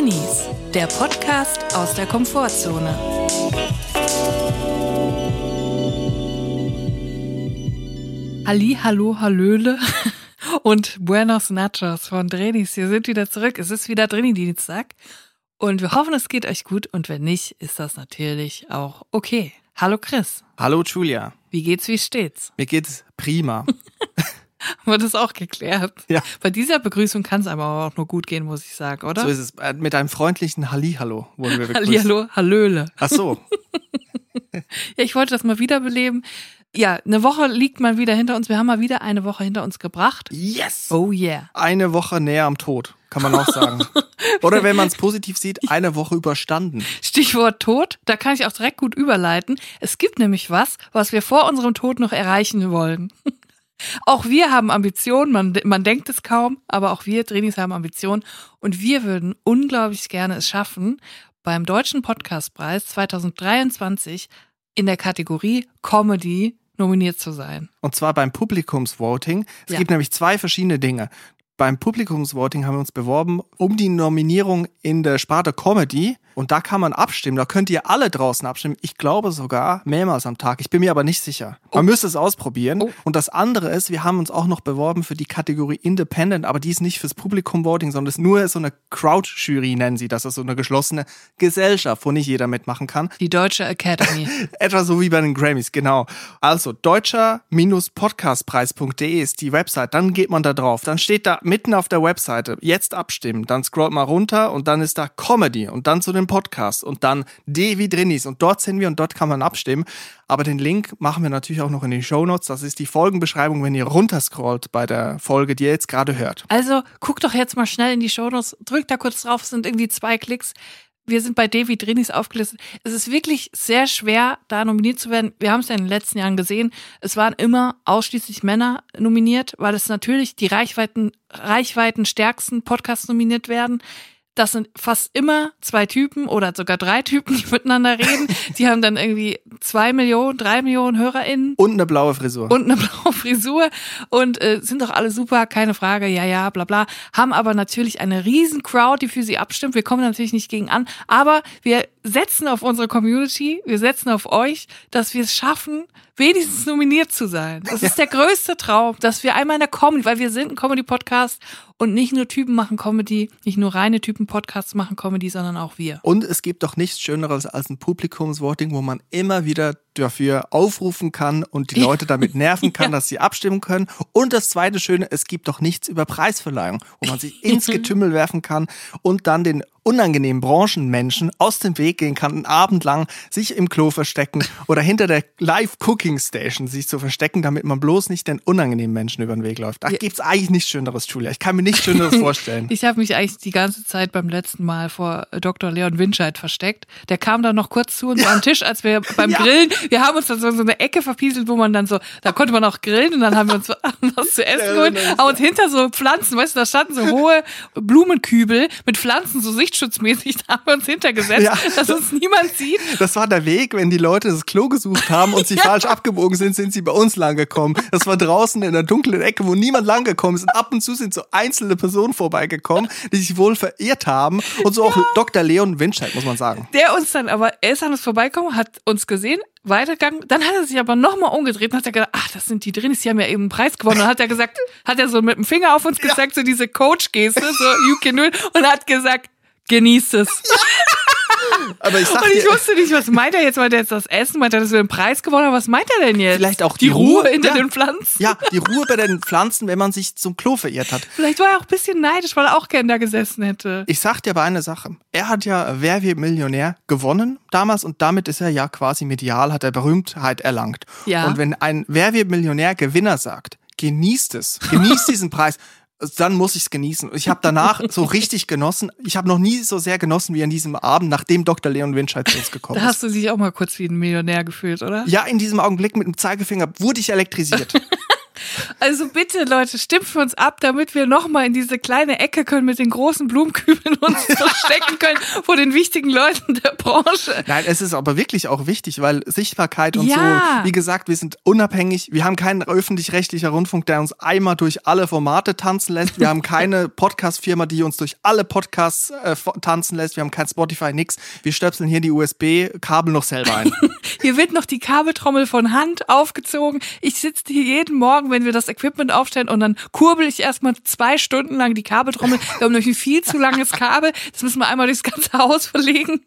Drinnies, der Podcast aus der Komfortzone. Halli, hallo, hallöle und Buenos Nachos von Drinnies. Wir sind wieder zurück. Es ist wieder Drini-Dienstag und wir hoffen, es geht euch gut und wenn nicht, ist das natürlich auch okay. Hallo Chris. Hallo Julia. Wie geht's, wie steht's? Mir geht's prima. Wird es auch geklärt? Ja. Bei dieser Begrüßung kann es aber auch nur gut gehen, muss ich sagen, oder? So ist es. Äh, Mit einem freundlichen Hallihallo wurden wir begrüßt. Hallihallo, Hallöle. Ach so. Ja, ich wollte das mal wiederbeleben. Ja, eine Woche liegt mal wieder hinter uns. Wir haben mal wieder eine Woche hinter uns gebracht. Yes! Oh yeah. Eine Woche näher am Tod, kann man auch sagen. Oder wenn man es positiv sieht, eine Woche überstanden. Stichwort Tod, da kann ich auch direkt gut überleiten. Es gibt nämlich was, was wir vor unserem Tod noch erreichen wollen. Auch wir haben Ambitionen, man, man denkt es kaum, aber auch wir Trainees haben Ambitionen und wir würden unglaublich gerne es schaffen, beim Deutschen Podcastpreis 2023 in der Kategorie Comedy nominiert zu sein. Und zwar beim Publikumsvoting. Es Ja. gibt nämlich zwei verschiedene Dinge. Beim Publikumsvoting haben wir uns beworben um die Nominierung in der Sparte Comedy. Und da kann man abstimmen. Da könnt ihr alle draußen abstimmen. Ich glaube sogar mehrmals am Tag. Ich bin mir aber nicht sicher. Man müsste es ausprobieren. Oh. Und das andere ist, wir haben uns auch noch beworben für die Kategorie Independent, aber die ist nicht fürs Publikum-Voting, sondern ist nur so eine Crowd-Jury, nennen sie. Das ist so eine geschlossene Gesellschaft, wo nicht jeder mitmachen kann. Die Deutsche Academy. Etwa so wie bei den Grammys, genau. Also deutscher-podcastpreis.de ist die Website. Dann geht man da drauf. Dann steht da mitten auf der Webseite, jetzt abstimmen. Dann scrollt mal runter und dann ist da Comedy und dann zu den Podcasts und dann D wie Drinnies. Und dort sind wir und dort kann man abstimmen. Aber den Link machen wir natürlich auch noch in die Show Notes. Das ist die Folgenbeschreibung, wenn ihr runterscrollt bei der Folge, die ihr jetzt gerade hört. Also guckt doch jetzt mal schnell in die Shownotes, drückt da kurz drauf, sind irgendwie zwei Klicks. Wir sind bei Davy Drinis aufgelistet. Es ist wirklich sehr schwer, da nominiert zu werden. Wir haben es ja in den letzten Jahren gesehen. Es waren immer ausschließlich Männer nominiert, weil es natürlich die Reichweiten, Reichweiten stärksten Podcasts nominiert werden. Das sind fast immer zwei Typen oder sogar drei Typen, die miteinander reden. Die haben dann irgendwie zwei Millionen, drei Millionen HörerInnen Und eine blaue Frisur. und eine blaue Frisur und äh, sind doch alle super, keine Frage, ja, ja, bla bla. Haben aber natürlich eine riesen Crowd, die für sie abstimmt. Wir kommen natürlich nicht gegen an, aber wir setzen auf unsere Community, wir setzen auf euch, dass wir es schaffen, wenigstens nominiert zu sein. Das ist der größte Traum, dass wir einmal in der Comedy, weil wir sind ein Comedy-Podcast und nicht nur Typen machen Comedy, nicht nur reine Typen-Podcasts machen Comedy, sondern auch wir. Und es gibt doch nichts Schöneres als ein Publikumsvoting, wo man immer wieder dafür aufrufen kann und die Leute damit nerven kann, dass sie abstimmen können. Und das zweite Schöne, es gibt doch nichts über Preisverleihung, wo man sich ins Getümmel werfen kann und dann den unangenehmen Branchenmenschen aus dem Weg gehen kann, einen Abend lang sich im Klo verstecken oder hinter der Live-Cooking-Station sich zu verstecken, damit man bloß nicht den unangenehmen Menschen über den Weg läuft. Da gibt's eigentlich nichts Schöneres, Julia. Ich kann mir nichts Schöneres vorstellen. Ich habe mich eigentlich die ganze Zeit beim letzten Mal vor Dr. Leon Winscheid versteckt. Der kam dann noch kurz zu uns am Tisch, als wir beim Ja. Grillen, wir haben uns dann so in so eine Ecke verpieselt, wo man dann so, da konnte man auch grillen und dann haben wir uns was zu essen geholt, uns hinter so Pflanzen, weißt du, da standen so hohe Blumenkübel mit Pflanzen so sichtschutzmäßig, da haben wir uns hintergesetzt, Ja. dass uns niemand sieht. Das war der Weg, wenn die Leute das Klo gesucht haben und sie falsch abgebogen sind, sind sie bei uns lang gekommen. Das war draußen in der dunklen Ecke, wo niemand lang gekommen ist. Und ab und zu sind so einzelne Personen vorbeigekommen, die sich wohl verirrt haben. Und so auch Dr. Leon Winscheid, muss man sagen. Der uns dann aber, er ist an uns vorbeigekommen, hat uns gesehen, weitergegangen, dann hat er sich aber nochmal umgedreht und hat er gedacht, ach, das sind die Drinis, die haben ja eben einen Preis gewonnen. Und dann hat er gesagt, hat er so mit dem Finger auf uns gezeigt, so diese Coach-Geste, so you can do it, und hat gesagt, genießt es. Aber ich sag Und ich dir, wusste nicht, was meint er jetzt? Meint er jetzt das Essen? Meint er, dass wir einen Preis gewonnen haben? Was meint er denn jetzt? Vielleicht auch die, die Ruhe Ruhe, hinter ja. den Pflanzen. ja, die Ruhe bei den Pflanzen, wenn man sich zum Klo verirrt hat. Vielleicht war er auch ein bisschen neidisch, weil er auch gern da gesessen hätte. Ich sag dir aber eine Sache. Er hat ja Wer wird Millionär gewonnen damals und damit ist er ja quasi medial, hat er Berühmtheit erlangt. Ja. Und wenn ein Wer wird Millionär Gewinner sagt, genießt es, genießt diesen Preis, dann muss ich es genießen. Ich habe danach so richtig genossen. Ich habe noch nie so sehr genossen wie an diesem Abend, nachdem Dr. Leon Winscheid zu uns gekommen Da ist. hast du dich auch mal kurz wie ein Millionär gefühlt, oder? Ja, in diesem Augenblick mit dem Zeigefinger wurde ich elektrisiert. Also bitte, Leute, stimmt für uns ab, damit wir nochmal in diese kleine Ecke können mit den großen Blumenkübeln uns verstecken können vor den wichtigen Leuten der Branche. Nein, es ist aber wirklich auch wichtig, weil Sichtbarkeit und Ja. so, wie gesagt, wir sind unabhängig. Wir haben keinen öffentlich-rechtlicher Rundfunk, der uns einmal durch alle Formate tanzen lässt. Wir haben keine Podcast-Firma, die uns durch alle Podcasts äh, tanzen lässt. Wir haben kein Spotify, nix. Wir stöpseln hier die USB-Kabel noch selber ein. Hier wird noch die Kabeltrommel von Hand aufgezogen. Ich sitze hier jeden Morgen, wenn wir das Equipment aufstellen und dann kurbel ich erstmal zwei Stunden lang die Kabeltrommel. Wir haben nämlich ein viel zu langes Kabel. Das müssen wir einmal durchs ganze Haus verlegen.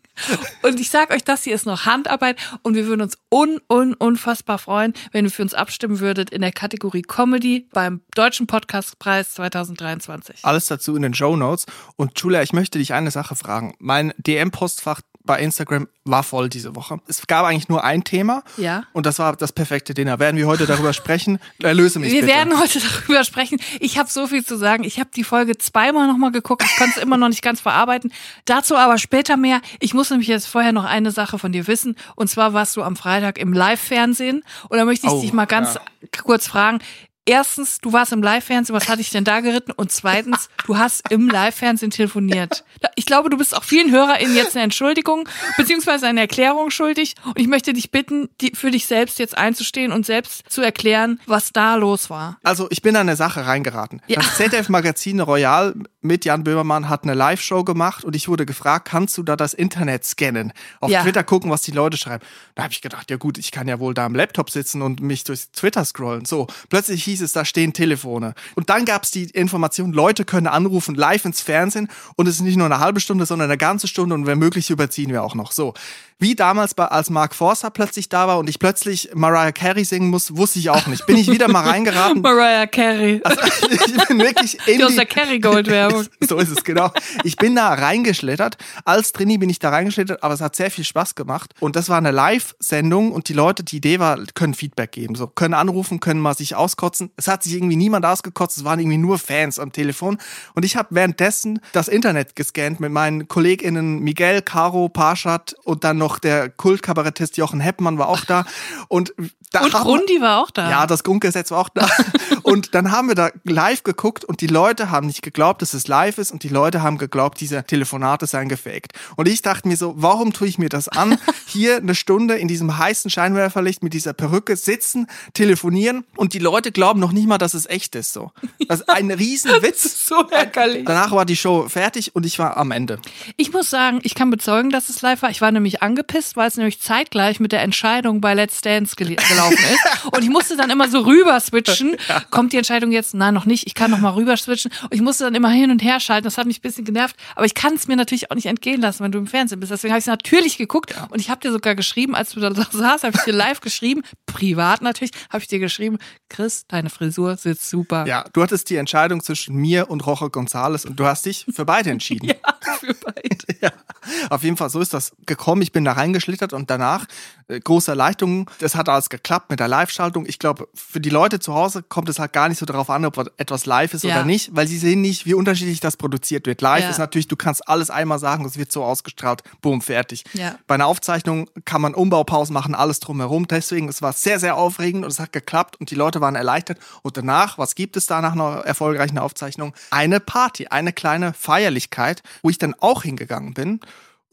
Und ich sag euch, das hier ist noch Handarbeit und wir würden uns un, un, unfassbar freuen, wenn ihr für uns abstimmen würdet in der Kategorie Comedy beim Deutschen Podcastpreis 2023. Alles dazu in den Show Notes. Und Julia, ich möchte dich eine Sache fragen. Mein DM-Postfach bei Instagram war voll diese Woche. Es gab eigentlich nur ein Thema. Ja. Und das war das perfekte Dinner. Werden wir heute darüber sprechen? Erlöse mich Wir bitte. werden heute darüber sprechen. Ich habe so viel zu sagen. Ich habe die Folge zweimal nochmal geguckt. Ich konnte es immer noch nicht ganz verarbeiten. Dazu aber später mehr. Ich muss nämlich jetzt vorher noch eine Sache von dir wissen. Und zwar warst du am Freitag im Live-Fernsehen. Und da möchte ich Oh, dich mal ganz ja. kurz fragen. Erstens, du warst im Live-Fernsehen, was hatte ich denn da geritten? Und zweitens, du hast im Live-Fernsehen telefoniert. Ich glaube, du bist auch vielen HörerInnen jetzt eine Entschuldigung beziehungsweise eine Erklärung schuldig. Und ich möchte dich bitten, die, für dich selbst jetzt einzustehen und selbst zu erklären, was da los war. Also ich bin an eine Sache reingeraten. Ja. Das ZDF-Magazin Royal mit Jan Böhmermann hat eine Live-Show gemacht und ich wurde gefragt, kannst du da das Internet scannen? Auf Ja. Twitter gucken, was die Leute schreiben. Da habe ich gedacht, ja gut, ich kann ja wohl da am Laptop sitzen und mich durch Twitter scrollen. So, plötzlich hieß es, da stehen Telefone. Und dann gab es die Information, Leute können anrufen live ins Fernsehen und es ist nicht nur eine halbe Stunde, sondern eine ganze Stunde und wenn möglich überziehen wir auch noch. So, wie damals bei, als Mark Forster plötzlich da war und ich plötzlich Mariah Carey singen muss, wusste ich auch nicht. Bin ich wieder mal reingeraten. Mariah Carey. ich bin wirklich in Die aus der Kerrygold-Werbung. so ist es, genau. Ich bin da reingeschlittert. Als Trini bin ich da reingeschlittert, aber es hat sehr viel Spaß gemacht. Und das war eine Live-Sendung und die Leute, die Idee war, können Feedback geben. So, können anrufen, können mal sich auskotzen. Es hat sich irgendwie niemand ausgekotzt, es waren irgendwie nur Fans am Telefon. Und ich habe währenddessen das Internet gescannt mit meinen KollegInnen Miguel, Caro, Parshad und dann noch der Kultkabarettist Jochen Heppmann war auch da. Und da Und haben- Rundi war auch da. ja, das Grundgesetz war auch da. Und dann haben wir da live geguckt und die Leute haben nicht geglaubt, dass es live ist und die Leute haben geglaubt, diese Telefonate seien gefaked. Und ich dachte mir so, warum tue ich mir das an? Hier eine Stunde in diesem heißen Scheinwerferlicht mit dieser Perücke sitzen, telefonieren und die Leute glauben noch nicht mal, dass es echt ist. So, das ist ein Riesenwitz. so ärgerlich. Danach war die Show fertig und ich war am Ende. Ich muss sagen, ich kann bezeugen, dass es live war. Ich war nämlich angepisst, weil es nämlich zeitgleich mit der Entscheidung bei Let's Dance gel gelaufen ist. Und ich musste dann immer so rüber switchen. Kommt die Entscheidung jetzt? Nein, noch nicht. Ich kann noch mal rüber switchen. Und ich musste dann immer hin und her schalten. Das hat mich ein bisschen genervt. Aber ich kann es mir natürlich auch nicht entgehen lassen, wenn du im Fernsehen bist. Deswegen habe ich es natürlich geguckt. Und ich habe dir sogar geschrieben, als du da saßt, habe ich dir live geschrieben, privat natürlich, habe ich dir geschrieben, Chris, deine Frisur sitzt super. Ja, du hattest die Entscheidung zwischen mir und Roche González und du hast dich für beide entschieden. Für beide. Ja, auf jeden Fall, so ist das gekommen. Ich bin da reingeschlittert und danach äh, große Erleichterung. Das hat alles geklappt mit der Live-Schaltung. Ich glaube, für die Leute zu Hause kommt es halt gar nicht so darauf an, ob etwas live ist Ja. oder nicht, weil sie sehen nicht, wie unterschiedlich das produziert wird. Live Ja. ist natürlich, du kannst alles einmal sagen, das wird so ausgestrahlt, boom, fertig. Ja. Bei einer Aufzeichnung kann man Umbaupausen machen, alles drumherum. Deswegen, es war sehr, sehr aufregend und es hat geklappt und die Leute waren erleichtert. Und danach, was gibt es da nach einer erfolgreichen Aufzeichnung? Eine Party, eine kleine Feierlichkeit, wo ich dann auch hingegangen bin.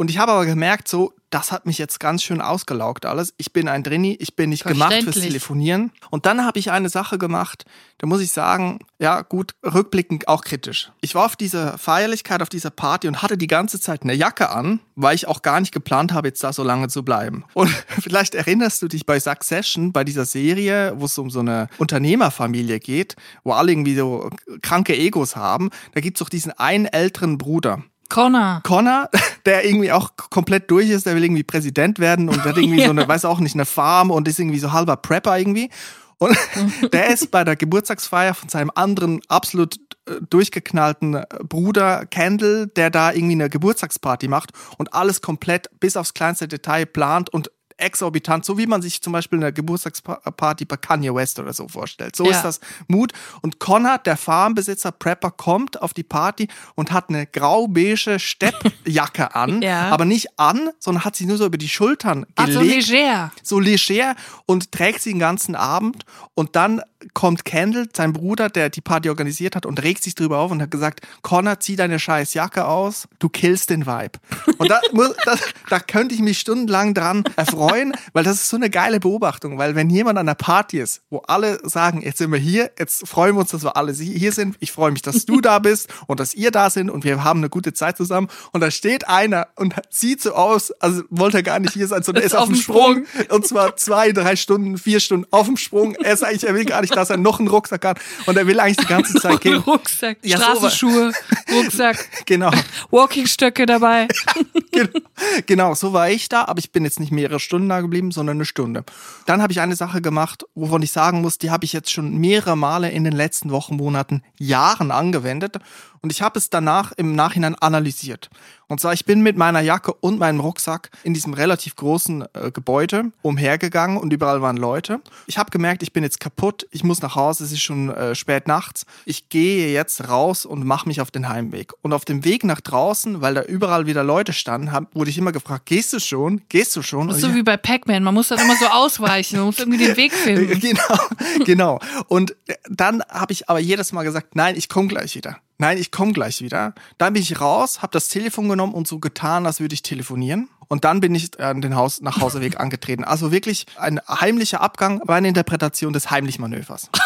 Und ich habe aber gemerkt, so, das hat mich jetzt ganz schön ausgelaugt alles. Ich bin ein Drini, ich bin nicht gemacht fürs. Telefonieren. Und dann habe ich eine Sache gemacht, da muss ich sagen, ja gut, rückblickend auch kritisch. Ich war auf dieser Feierlichkeit, auf dieser Party und hatte die ganze Zeit eine Jacke an, weil ich auch gar nicht geplant habe, jetzt da so lange zu bleiben. Und vielleicht erinnerst du dich bei Succession, bei dieser Serie, wo es um so eine Unternehmerfamilie geht, wo alle irgendwie so kranke Egos haben. Da gibt's doch diesen einen älteren Bruder. Connor. Connor, der irgendwie auch komplett durch ist, der will irgendwie Präsident werden und hat irgendwie so eine, weiß auch nicht, eine Farm und ist irgendwie so halber Prepper irgendwie. Und der ist bei der Geburtstagsfeier von seinem anderen absolut äh, durchgeknallten äh, Bruder Kendall, der da irgendwie eine Geburtstagsparty macht und alles komplett bis aufs kleinste Detail plant und exorbitant, so wie man sich zum Beispiel eine Geburtstagsparty bei Kanye West oder so vorstellt. So Ja. ist das Mut. Und Conrad, der Farmbesitzer, Prepper, kommt auf die Party und hat eine grau-beige Steppjacke an, Ja. aber nicht an, sondern hat sie nur so über die Schultern gelegt leger. so leger und trägt sie den ganzen Abend und dann kommt Kendall, sein Bruder, der die Party organisiert hat und regt sich drüber auf und hat gesagt, Connor, zieh deine scheiß Jacke aus, du killst den Vibe. Und da, muss, da, da könnte ich mich stundenlang dran erfreuen, weil das ist so eine geile Beobachtung, weil wenn jemand an einer Party ist, wo alle sagen, jetzt sind wir hier, jetzt freuen wir uns, dass wir alle hier sind, ich freue mich, dass du da bist und dass ihr da sind und wir haben eine gute Zeit zusammen und da steht einer und sieht so aus, also wollte er gar nicht hier sein, sondern er ist auf dem Sprung. Und zwar zwei, drei Stunden, vier Stunden auf dem Sprung. Er ist eigentlich, er will gar nicht, dass er noch einen Rucksack hat. Und er will eigentlich die ganze Zeit gehen. Rucksack, Ja, Straßenschuhe, Rucksack, Genau, Walkingstöcke dabei. genau, genau, so war ich da, aber ich bin jetzt nicht mehrere Stunden da geblieben, sondern eine Stunde. Dann habe ich eine Sache gemacht, wovon ich sagen muss, die habe ich jetzt schon mehrere Male in den letzten Wochen, Monaten, Jahren angewendet. Und ich habe es danach im Nachhinein analysiert. Und zwar, ich bin mit meiner Jacke und meinem Rucksack in diesem relativ großen äh, Gebäude umhergegangen und überall waren Leute. Ich habe gemerkt, ich bin jetzt kaputt, ich muss nach Hause, es ist schon äh, spät nachts. Ich gehe jetzt raus und mache mich auf den Heimweg. Und auf dem Weg nach draußen, weil da überall wieder Leute standen, hab, wurde ich immer gefragt, gehst du schon? Gehst du schon? Das ist so wie bei Pac-Man, man muss dann immer so ausweichen, man muss irgendwie den Weg finden. Genau, genau. Und dann habe ich aber jedes Mal gesagt, nein, ich komme gleich wieder. Nein, ich komme gleich wieder. Dann bin ich raus, habe das Telefon genommen und so getan, als würde ich telefonieren. Und dann bin ich an den Haus nach Hauseweg angetreten. Also wirklich ein heimlicher Abgang war eine Interpretation des Heimlichmanövers.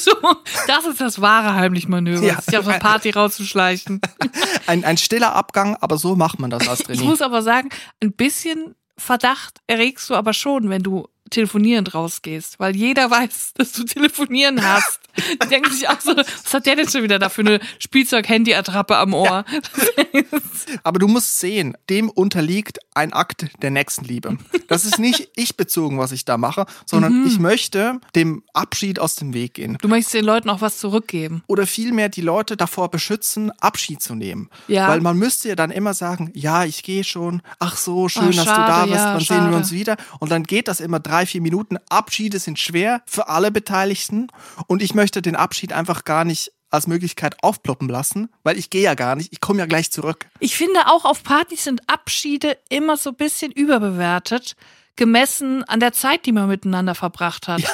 So, das ist das wahre Heimlich-Manöver, Ja. sich auf eine Party rauszuschleichen. Ein, ein stiller Abgang, aber so macht man das als Ich Trainier. muss aber sagen, ein bisschen Verdacht erregst du aber schon, wenn du telefonierend rausgehst, weil jeder weiß, dass du telefonieren hast. Die denken sich auch so, was hat der denn schon wieder da für eine Spielzeug-Handy-Attrappe am Ohr? Aber du musst sehen, dem unterliegt ein Akt der Nächstenliebe. Das ist nicht ich bezogen, was ich da mache, sondern Mhm. ich möchte dem Abschied aus dem Weg gehen. Du möchtest den Leuten auch was zurückgeben. oder vielmehr die Leute davor beschützen, Abschied zu nehmen. Ja. Weil man müsste ja dann immer sagen, ja, ich gehe schon, ach so, schön, Ah, dass du da schade, bist, ja, sehen schade. wir uns wieder? Und dann geht das immer drei, vier Minuten. Abschiede sind schwer für alle Beteiligten und ich möchte den Abschied einfach gar nicht als Möglichkeit aufploppen lassen, weil ich gehe ja gar nicht, ich komme ja gleich zurück. Ich finde auch auf Partys sind Abschiede immer so ein bisschen überbewertet, gemessen an der Zeit, die man miteinander verbracht hat.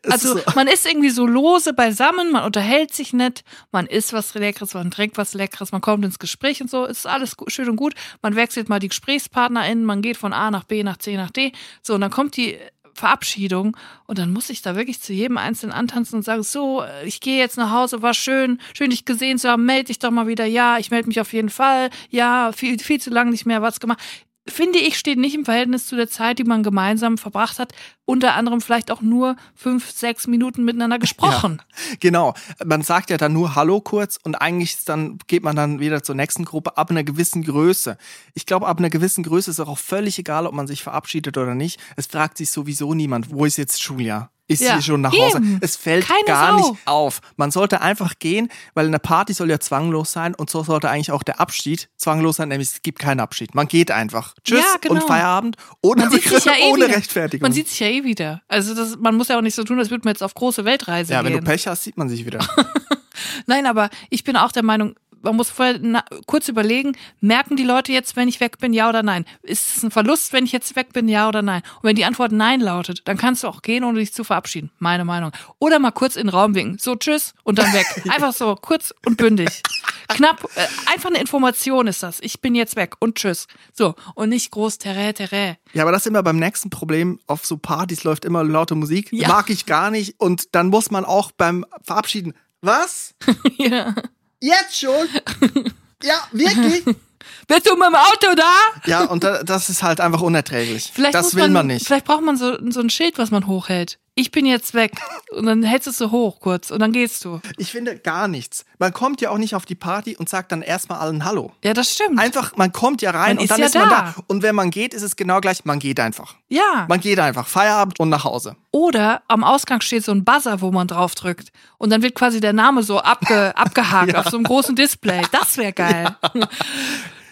Es Also so, man ist irgendwie so lose beisammen, man unterhält sich nett, man isst was Leckeres, man trinkt was Leckeres, man kommt ins Gespräch und so, ist alles schön und gut. Man wechselt mal die GesprächspartnerInnen, man geht von A nach B nach C nach D. So, und dann kommt die Verabschiedung und dann muss ich da wirklich zu jedem Einzelnen antanzen und sagen, so, äh, ich gehe jetzt nach Hause, war schön, schön dich gesehen zu haben, melde dich doch mal wieder, ja, ich melde mich auf jeden Fall, ja, viel, viel zu lange nicht mehr was gemacht. Finde ich, steht nicht im Verhältnis zu der Zeit, die man gemeinsam verbracht hat. Unter anderem vielleicht auch nur fünf, sechs Minuten miteinander gesprochen. genau. Man sagt ja dann nur Hallo kurz und eigentlich dann geht man dann wieder zur nächsten Gruppe ab einer gewissen Größe. Ich glaube, ab einer gewissen Größe ist auch völlig egal, ob man sich verabschiedet oder nicht. Es fragt sich sowieso niemand, wo ist jetzt Julia? Ist Ja, sie schon nach Hause? eben. Es fällt Keine gar Sau. nicht auf. Man sollte einfach gehen, weil eine Party soll ja zwanglos sein und so sollte eigentlich auch der Abschied zwanglos sein, nämlich es gibt keinen Abschied. Man geht einfach. Tschüss Ja, genau. und Feierabend ohne, sich ja eh ohne wieder. Rechtfertigung. Man sieht sich ja eh wieder. Also das, man muss ja auch nicht so tun, als würde man jetzt auf große Weltreise ja, wenn gehen. du Pech hast, sieht man sich wieder. Nein, aber ich bin auch der Meinung, man muss vorher na, kurz überlegen, merken die Leute jetzt, wenn ich weg bin, ja oder nein? Ist es ein Verlust, wenn ich jetzt weg bin, ja oder nein? Und wenn die Antwort nein lautet, dann kannst du auch gehen, ohne dich zu verabschieden. Meine Meinung. Oder mal kurz in den Raum winken. So, tschüss und dann weg. Einfach so, kurz und bündig. Knapp, äh, einfach eine Information ist das. Ich bin jetzt weg und tschüss. So, und nicht groß terrä, terrä. Ja, aber das ist immer beim nächsten Problem. Auf so Partys läuft immer laute Musik. Ja. Mag ich gar nicht. Und dann muss man auch beim Verabschieden. Was? ja. Jetzt schon? Ja, wirklich? Bist du mit dem Auto da? Ja, und da, das ist halt einfach unerträglich. Vielleicht das will man, nicht. Vielleicht braucht man so, so ein Schild, was man hochhält. Ich bin jetzt weg. Und dann hältst du es so hoch kurz und dann gehst du. Ich finde gar nichts. Man kommt ja auch nicht auf die Party und sagt dann erstmal allen Hallo. Ja, das stimmt. Einfach, man kommt ja rein Man und ist dann ja ist man da. Und wenn man geht, ist es genau gleich, man geht einfach. ja. Man geht einfach. Feierabend und nach Hause. Oder am Ausgang steht so ein Buzzer, wo man drauf drückt. Und dann wird quasi der Name so abge, abgehakt auf so einem großen Display. Das wäre geil.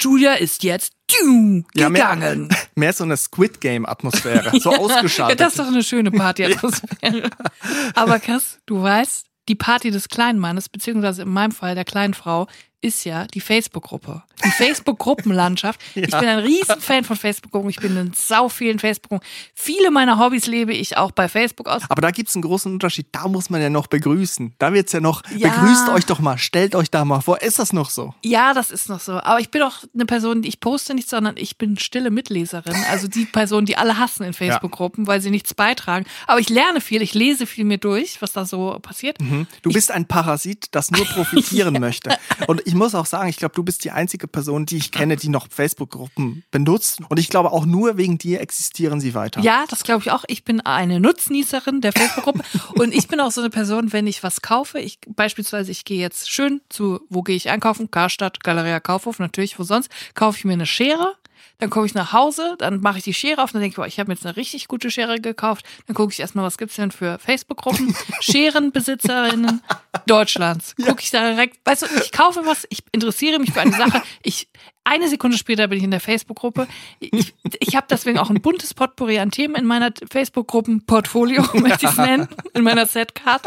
Julia ist jetzt tschu, Ja, mehr- gegangen. Mehr so eine Squid Game-Atmosphäre. So Ja, ausgeschaltet. das ist doch eine schöne Partyatmosphäre. Aber Kass, du weißt, die Party des kleinen Mannes, beziehungsweise in meinem Fall der kleinen Frau, ist ja die Facebook-Gruppe. Die Facebook-Gruppenlandschaft. Ich bin ein Riesenfan von Facebook-Gruppen. Ich bin in sau vielen Facebook-Gruppen. Viele meiner Hobbys lebe ich auch bei Facebook aus. Aber da gibt's einen großen Unterschied. Da muss man ja noch begrüßen. Da wird's ja noch, Ja. begrüßt euch doch mal, stellt euch da mal vor. Ist das noch so? Ja, das ist noch so. Aber ich bin auch eine Person, die ich poste nicht, sondern ich bin stille Mitleserin. Also die Person, die alle hassen in Facebook-Gruppen, weil sie nichts beitragen. Aber ich lerne viel, ich lese viel mir durch, was da so passiert. Du bist ein Parasit, das nur profitieren möchte. Und ich muss auch sagen, ich glaube, du bist die einzige Person, die ich kenne, die noch Facebook-Gruppen benutzt. Und ich glaube, auch nur wegen dir existieren sie weiter. Ja, das glaube ich auch. Ich bin eine Nutznießerin der Facebook-Gruppe und ich bin auch so eine Person, wenn ich was kaufe, ich beispielsweise, ich gehe jetzt schön zu, wo gehe ich einkaufen? Karstadt, Galeria Kaufhof, natürlich, wo sonst, kaufe ich mir eine Schere. Dann komme ich nach Hause, dann mache ich die Schere auf und dann denke ich, boah, ich habe mir jetzt eine richtig gute Schere gekauft. Dann gucke ich erstmal, was gibt's denn für Facebook-Gruppen? Scherenbesitzerinnen Deutschlands. Gucke ich da direkt, weißt du, ich kaufe was, ich interessiere mich für eine Sache. Ich, eine Sekunde später bin ich in der Facebook-Gruppe. Ich, ich habe deswegen auch ein buntes Potpourri an Themen in meiner Facebook-Gruppen-Portfolio, möchte ich es nennen, in meiner Setcard.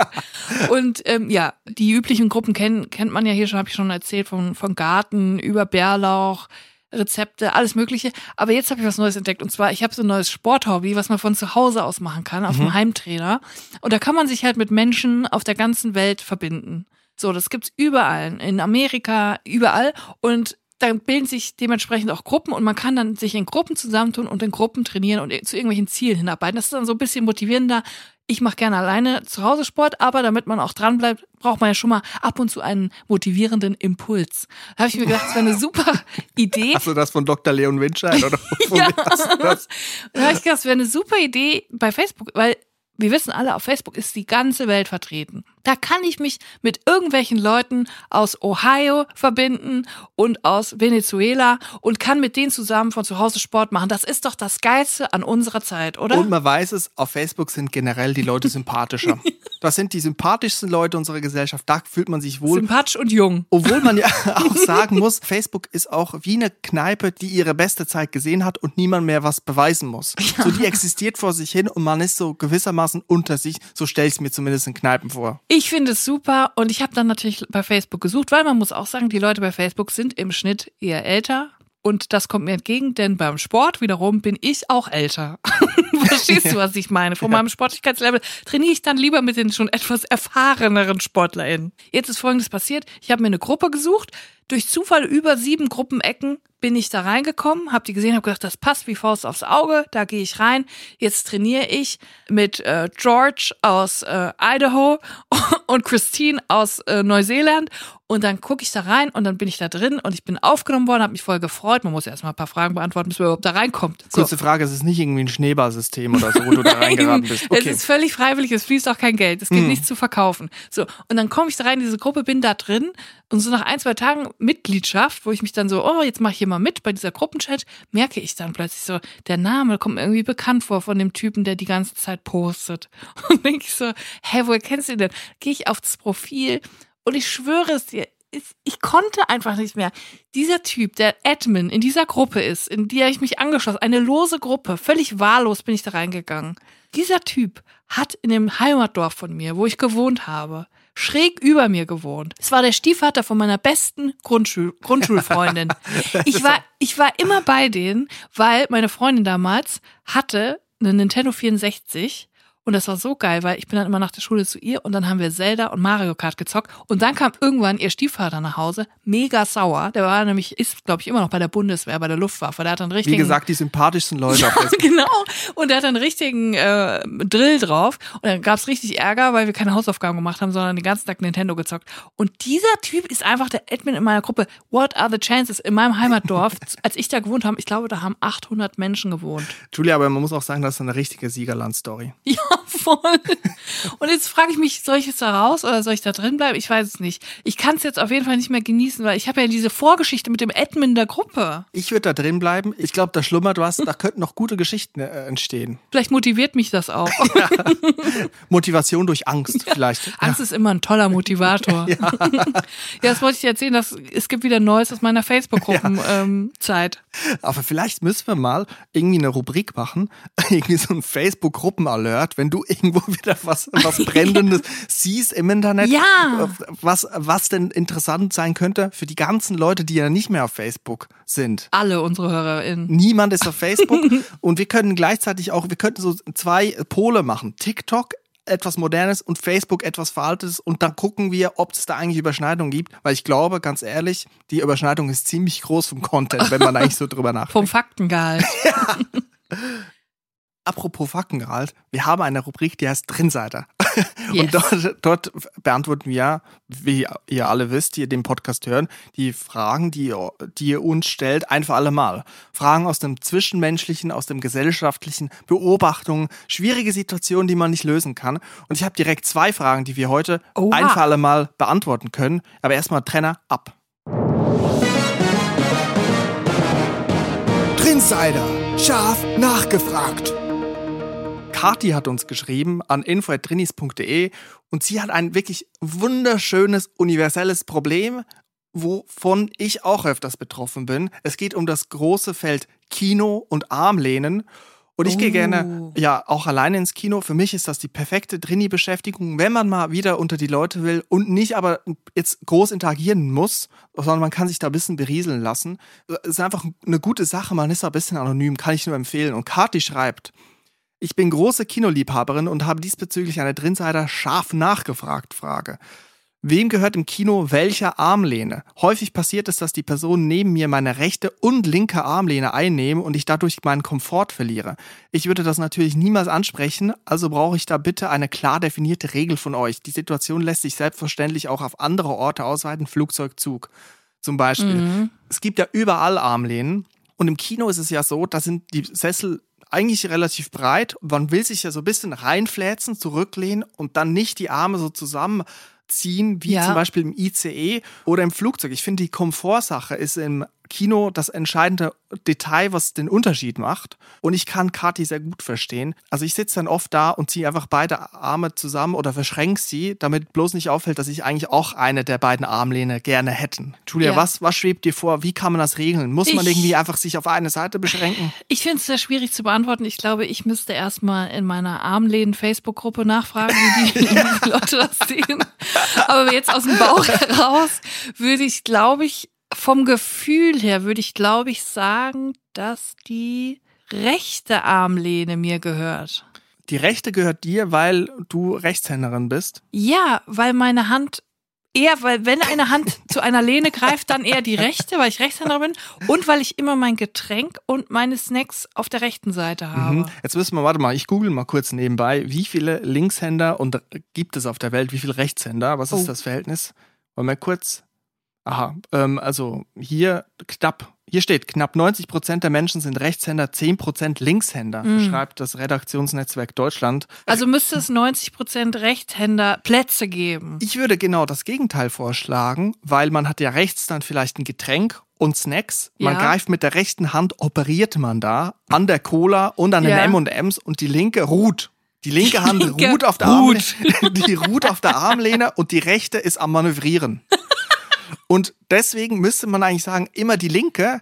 Und ähm, ja, die üblichen Gruppen kennen, kennt man ja hier schon, habe ich schon erzählt, von, von Garten über Bärlauch, Rezepte, alles Mögliche. Aber jetzt habe ich was Neues entdeckt. Und zwar, ich habe so ein neues Sporthobby, was man von zu Hause aus machen kann, auf dem Heimtrainer. Und da kann man sich halt mit Menschen auf der ganzen Welt verbinden. So, das gibt's überall. In Amerika, überall. Und dann bilden sich dementsprechend auch Gruppen und man kann dann sich in Gruppen zusammentun und in Gruppen trainieren und zu irgendwelchen Zielen hinarbeiten. Das ist dann so ein bisschen motivierender. Ich mache gerne alleine zu Hause Sport, aber damit man auch dran bleibt, braucht man ja schon mal ab und zu einen motivierenden Impuls. Da habe ich mir gedacht, das wäre eine super Idee. Hast du das von Dr. Leon Winscheid oder Ja. das? Da habe ich gedacht, das wäre eine super Idee bei Facebook, weil wir wissen alle, auf Facebook ist die ganze Welt vertreten. Da kann ich mich mit irgendwelchen Leuten aus Ohio verbinden und aus Venezuela und kann mit denen zusammen von zu Hause Sport machen. Das ist doch das Geilste an unserer Zeit, oder? Und man weiß es, auf Facebook sind generell die Leute sympathischer. Das sind die sympathischsten Leute unserer Gesellschaft. Da fühlt man sich wohl. Sympathisch und jung. Obwohl man ja auch sagen muss, Facebook ist auch wie eine Kneipe, die ihre beste Zeit gesehen hat und niemand mehr was beweisen muss. So, die existiert vor sich hin und man ist so gewissermaßen unter sich. So stelle ich es mir zumindest in Kneipen vor. Ich finde es super und ich habe dann natürlich bei Facebook gesucht, weil man muss auch sagen, die Leute bei Facebook sind im Schnitt eher älter. Und das kommt mir entgegen, denn beim Sport wiederum bin ich auch älter. Verstehst du, was ich meine? Von meinem Sportlichkeitslevel trainiere ich dann lieber mit den schon etwas erfahreneren SportlerInnen. Jetzt ist Folgendes passiert. Ich habe mir eine Gruppe gesucht. Durch Zufall über sieben Gruppenecken bin ich da reingekommen, habe die gesehen, habe gedacht, das passt wie Faust aufs Auge, da gehe ich rein. Jetzt trainiere ich mit äh, George aus äh, Idaho und Christine aus äh, Neuseeland und dann gucke ich da rein und dann bin ich da drin und ich bin aufgenommen worden, habe mich voll gefreut. Man muss ja erstmal ein paar Fragen beantworten, bis man überhaupt da reinkommt. So. Kurze Frage, es ist nicht irgendwie ein Schneeballsystem oder so, wo du da reingeraten bist. Es Okay. Hm. ist völlig freiwillig, es fließt auch kein Geld, es gibt nichts zu verkaufen. So, und dann komme ich da rein in diese Gruppe, bin da drin und so nach ein, zwei Tagen Mitgliedschaft, wo ich mich dann so, oh, jetzt mache ich hier mal mit bei dieser Gruppenchat, merke ich dann plötzlich so, der Name kommt mir irgendwie bekannt vor von dem Typen, der die ganze Zeit postet. Und denke ich so, hä, woher kennst du ihn denn? Gehe ich auf das Profil und ich schwöre es dir, ich- ich konnte einfach nicht mehr. Dieser Typ, der Admin in dieser Gruppe ist, in die ich mich angeschlossen, eine lose Gruppe, völlig wahllos bin ich da reingegangen. Dieser Typ hat in dem Heimatdorf von mir, wo ich gewohnt habe, schräg über mir gewohnt. Es war der Stiefvater von meiner besten Grundschul Grundschulfreundin. Ich war, ich war immer bei denen, weil meine Freundin damals hatte eine Nintendo 64 und das war so geil, weil ich bin dann immer nach der Schule zu ihr und dann haben wir Zelda und Mario Kart gezockt. Und dann kam irgendwann ihr Stiefvater nach Hause, mega sauer. Der war nämlich, ist, glaube ich, immer noch bei der Bundeswehr, bei der Luftwaffe. Der hat dann richtig. Wie gesagt, die sympathischsten Leute Facebook. genau. Und der hat einen richtigen äh, Drill drauf. Und dann gab's richtig Ärger, weil wir keine Hausaufgaben gemacht haben, sondern den ganzen Tag Nintendo gezockt. Und dieser Typ ist einfach der Admin in meiner Gruppe. What are the chances? In meinem Heimatdorf, als ich da gewohnt habe, ich glaube, da haben 800 Menschen gewohnt. Julia, aber man muss auch sagen, das ist eine richtige Siegerland-Story. Ja, voll. Und jetzt frage ich mich, soll ich jetzt da raus oder soll ich da drin bleiben? Ich weiß es nicht. Ich kann es jetzt auf jeden Fall nicht mehr genießen, weil ich habe ja diese Vorgeschichte mit dem Admin der Gruppe. Ich würde da drin bleiben. Ich glaube, da schlummert was. Da könnten noch gute Geschichten äh, entstehen. Vielleicht motiviert mich das auch. Ja. Motivation durch Angst ja. vielleicht. Angst ja. ist immer ein toller Motivator. ja. das wollte ich dir erzählen. Dass, es gibt wieder Neues aus meiner Facebook-Gruppenzeit. Ähm, Aber vielleicht müssen wir mal irgendwie eine Rubrik machen. Irgendwie so ein Facebook-Gruppen-Alert, wenn du irgendwo wieder was, was Brennendes siehst im Internet. Ja. Was, was denn interessant sein könnte für die ganzen Leute, die ja nicht mehr auf Facebook sind. Alle unsere HörerInnen. Niemand ist auf Facebook. und wir können gleichzeitig auch, wir könnten so zwei Pole machen. TikTok etwas Modernes und Facebook etwas Veraltetes und dann gucken wir, ob es da eigentlich Überschneidungen gibt, weil ich glaube, ganz ehrlich, die Überschneidung ist ziemlich groß vom Content, wenn man eigentlich so drüber nachdenkt. Vom Faktengehalt. ja. Apropos Faktengehalt, wir haben eine Rubrik, die heißt Drinseiter. Yes. Und dort, dort, beantworten wir, wie ihr alle wisst, die den Podcast hören, die Fragen, die ihr, die ihr uns stellt, ein für alle Mal. Fragen aus dem Zwischenmenschlichen, aus dem Gesellschaftlichen, Beobachtungen, schwierige Situationen, die man nicht lösen kann. Und ich habe direkt zwei Fragen, die wir heute Oha. ein für alle Mal beantworten können. Aber erstmal Trenner ab. Drinsider, scharf nachgefragt. Kati hat uns geschrieben an info.trinis.de und sie hat ein wirklich wunderschönes, universelles Problem, wovon ich auch öfters betroffen bin. Es geht um das große Feld Kino und Armlehnen. Und ich oh. gehe gerne ja auch alleine ins Kino. Für mich ist das die perfekte Drini-Beschäftigung, wenn man mal wieder unter die Leute will und nicht aber jetzt groß interagieren muss, sondern man kann sich da ein bisschen berieseln lassen. Es ist einfach eine gute Sache, man ist da ein bisschen anonym, kann ich nur empfehlen. Und Kati schreibt, ich bin große Kinoliebhaberin und habe diesbezüglich eine Drinsider scharf nachgefragt Frage. Wem gehört im Kino welcher Armlehne? Häufig passiert es, dass die Personen neben mir meine rechte und linke Armlehne einnehmen und ich dadurch meinen Komfort verliere. Ich würde das natürlich niemals ansprechen, also brauche ich da bitte eine klar definierte Regel von euch. Die Situation lässt sich selbstverständlich auch auf andere Orte ausweiten, Flugzeug, Zug zum Beispiel. Mhm. Es gibt ja überall Armlehnen und im Kino ist es ja so, da sind die Sessel eigentlich relativ breit. Man will sich ja so ein bisschen reinfläzen, zurücklehnen und dann nicht die Arme so zusammenziehen, wie ja. zum Beispiel im ICE oder im Flugzeug. Ich finde, die Komfortsache ist im Kino das entscheidende Detail, was den Unterschied macht. Und ich kann Kati sehr gut verstehen. Also ich sitze dann oft da und ziehe einfach beide Arme zusammen oder verschränke sie, damit bloß nicht auffällt, dass ich eigentlich auch eine der beiden Armlehne gerne hätten. Julia, ja. was, was schwebt dir vor? Wie kann man das regeln? Muss ich, man irgendwie einfach sich auf eine Seite beschränken? Ich finde es sehr schwierig zu beantworten. Ich glaube, ich müsste erstmal in meiner Armlehnen-Facebook-Gruppe nachfragen, wie die, ja. die Leute das sehen. Aber jetzt aus dem Bauch heraus würde ich, glaube ich, vom Gefühl her würde ich, glaube ich, sagen, dass die rechte Armlehne mir gehört. Die rechte gehört dir, weil du Rechtshänderin bist? Ja, weil meine Hand eher, weil wenn eine Hand zu einer Lehne greift, dann eher die rechte, weil ich Rechtshänderin bin und weil ich immer mein Getränk und meine Snacks auf der rechten Seite mhm. habe. Mhm. Jetzt müssen wir, warte mal, ich google mal kurz nebenbei, wie viele Linkshänder und gibt es auf der Welt, wie viele Rechtshänder? Was ist oh. das Verhältnis? Wollen wir kurz Aha, ähm, also hier knapp, hier steht, knapp 90 Prozent der Menschen sind Rechtshänder, 10 Prozent Linkshänder, mhm. schreibt das Redaktionsnetzwerk Deutschland. Also müsste es 90 Prozent Rechtshänder Plätze geben. Ich würde genau das Gegenteil vorschlagen, weil man hat ja rechts dann vielleicht ein Getränk und Snacks. Man ja. greift mit der rechten Hand, operiert man da an der Cola und an den ja. M&M's und die linke ruht. Die linke Hand linke ruht auf der Armlehne, die ruht auf der Armlehne und die rechte ist am Manövrieren. Und deswegen müsste man eigentlich sagen, immer die linke,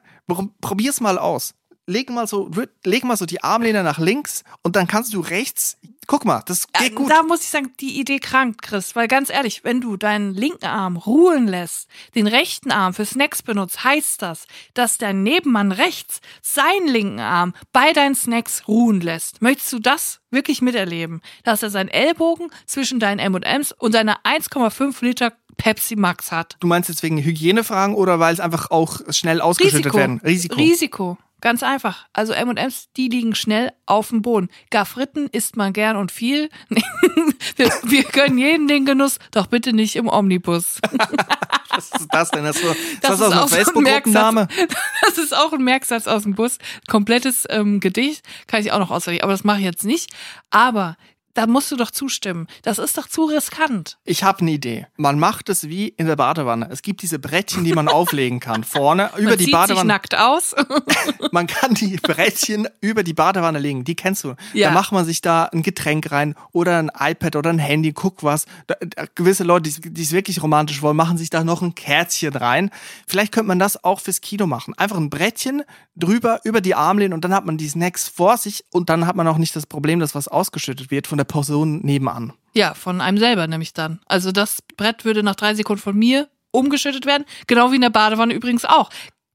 probier's mal aus. Leg mal so, leg mal so die Armlehne nach links und dann kannst du rechts. Guck mal, das geht gut. Da muss ich sagen, die Idee krankt, Chris, weil ganz ehrlich, wenn du deinen linken Arm ruhen lässt, den rechten Arm für Snacks benutzt, heißt das, dass dein Nebenmann rechts seinen linken Arm bei deinen Snacks ruhen lässt. Möchtest du das wirklich miterleben? Dass er seinen Ellbogen zwischen deinen M&Ms und seiner 1,5 Liter Pepsi Max hat. Du meinst jetzt wegen Hygienefragen oder weil es einfach auch schnell ausgeschüttet Risiko. werden? Risiko. Risiko. Ganz einfach. Also M&M's, die liegen schnell auf dem Boden. Garfritten isst man gern und viel. wir, wir können jeden den Genuss, doch bitte nicht im Omnibus. Was ist das denn? Das, ist, das, das ist auch ein Facebook-Gruppenname? Das ist auch ein Merksatz aus dem Bus. Komplettes ähm, Gedicht kann ich auch noch auswendig, aber das mache ich jetzt nicht. Aber da musst du doch zustimmen. Das ist doch zu riskant. Ich habe eine Idee. Man macht es wie in der Badewanne. Es gibt diese Brettchen, die man auflegen kann. Vorne über Man die zieht sich Badewanne. nackt aus. Man kann die Brettchen über die Badewanne legen. Die kennst du. Ja. Da macht man sich da ein Getränk rein oder ein iPad oder ein Handy, guck was. Da, da, gewisse Leute, die es wirklich romantisch wollen, machen sich da noch ein Kerzchen rein. Vielleicht könnte man das auch fürs Kino machen. Einfach ein Brettchen drüber, über die Armlehne und dann hat man die Snacks vor sich und dann hat man auch nicht das Problem, dass was ausgeschüttet wird von der Person nebenan. Ja, von einem selber nämlich dann. Also das Brett würde nach drei Sekunden von mir umgeschüttet werden, genau wie in der Badewanne übrigens auch.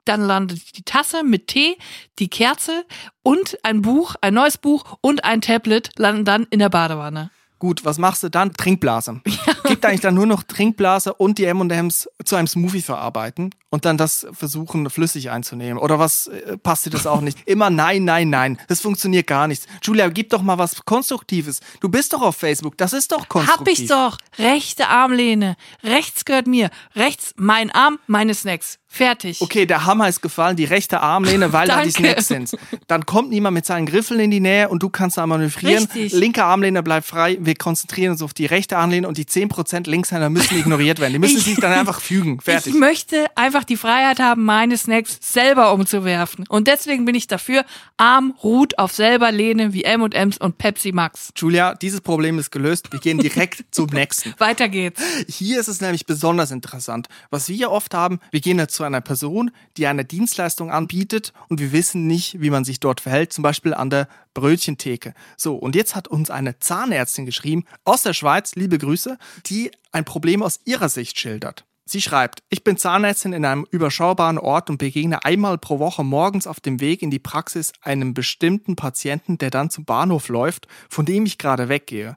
Dann landet die Tasse mit Tee, die Kerze und ein Buch, ein neues Buch und ein Tablet landen dann in der Badewanne. Gut, was machst du dann? Trinkblase. Gibt eigentlich dann nur noch Trinkblase und die M&M's zu einem Smoothie verarbeiten und dann das versuchen flüssig einzunehmen. Oder was äh, passt dir das auch nicht? Immer nein, nein, nein. Das funktioniert gar nicht. Julia, gib doch mal was Konstruktives. Du bist doch auf Facebook. Das ist doch konstruktiv. Hab ich doch. Rechte Armlehne. Rechts gehört mir. Rechts mein Arm, meine Snacks. Fertig. Okay, der Hammer ist gefallen, die rechte Armlehne, weil da die. Snacks sind. Dann kommt niemand mit seinen Griffeln in die Nähe und du kannst da manövrieren. Richtig. Linke Armlehne bleibt frei. Wir konzentrieren uns auf die rechte Armlehne und die 10% Linkshänder müssen ignoriert werden. Die müssen Ich- sich dann einfach fügen. Fertig. Ich möchte einfach die Freiheit haben, meine Snacks selber umzuwerfen. Und deswegen bin ich dafür, Arm ruht auf selber Lehne wie M&M's und Pepsi Max. Julia, dieses Problem ist gelöst. Wir gehen direkt zum nächsten. Weiter geht's. Hier ist es nämlich besonders interessant. Was wir oft haben, wir gehen jetzt zu einer Person, die eine Dienstleistung anbietet und wir wissen nicht, wie man sich dort verhält, zum Beispiel an der Brötchentheke. So, und jetzt hat uns eine Zahnärztin geschrieben aus der Schweiz, liebe Grüße, die ein Problem aus ihrer Sicht schildert. Sie schreibt, ich bin Zahnärztin in einem überschaubaren Ort und begegne einmal pro Woche morgens auf dem Weg in die Praxis einem bestimmten Patienten, der dann zum Bahnhof läuft, von dem ich gerade weggehe.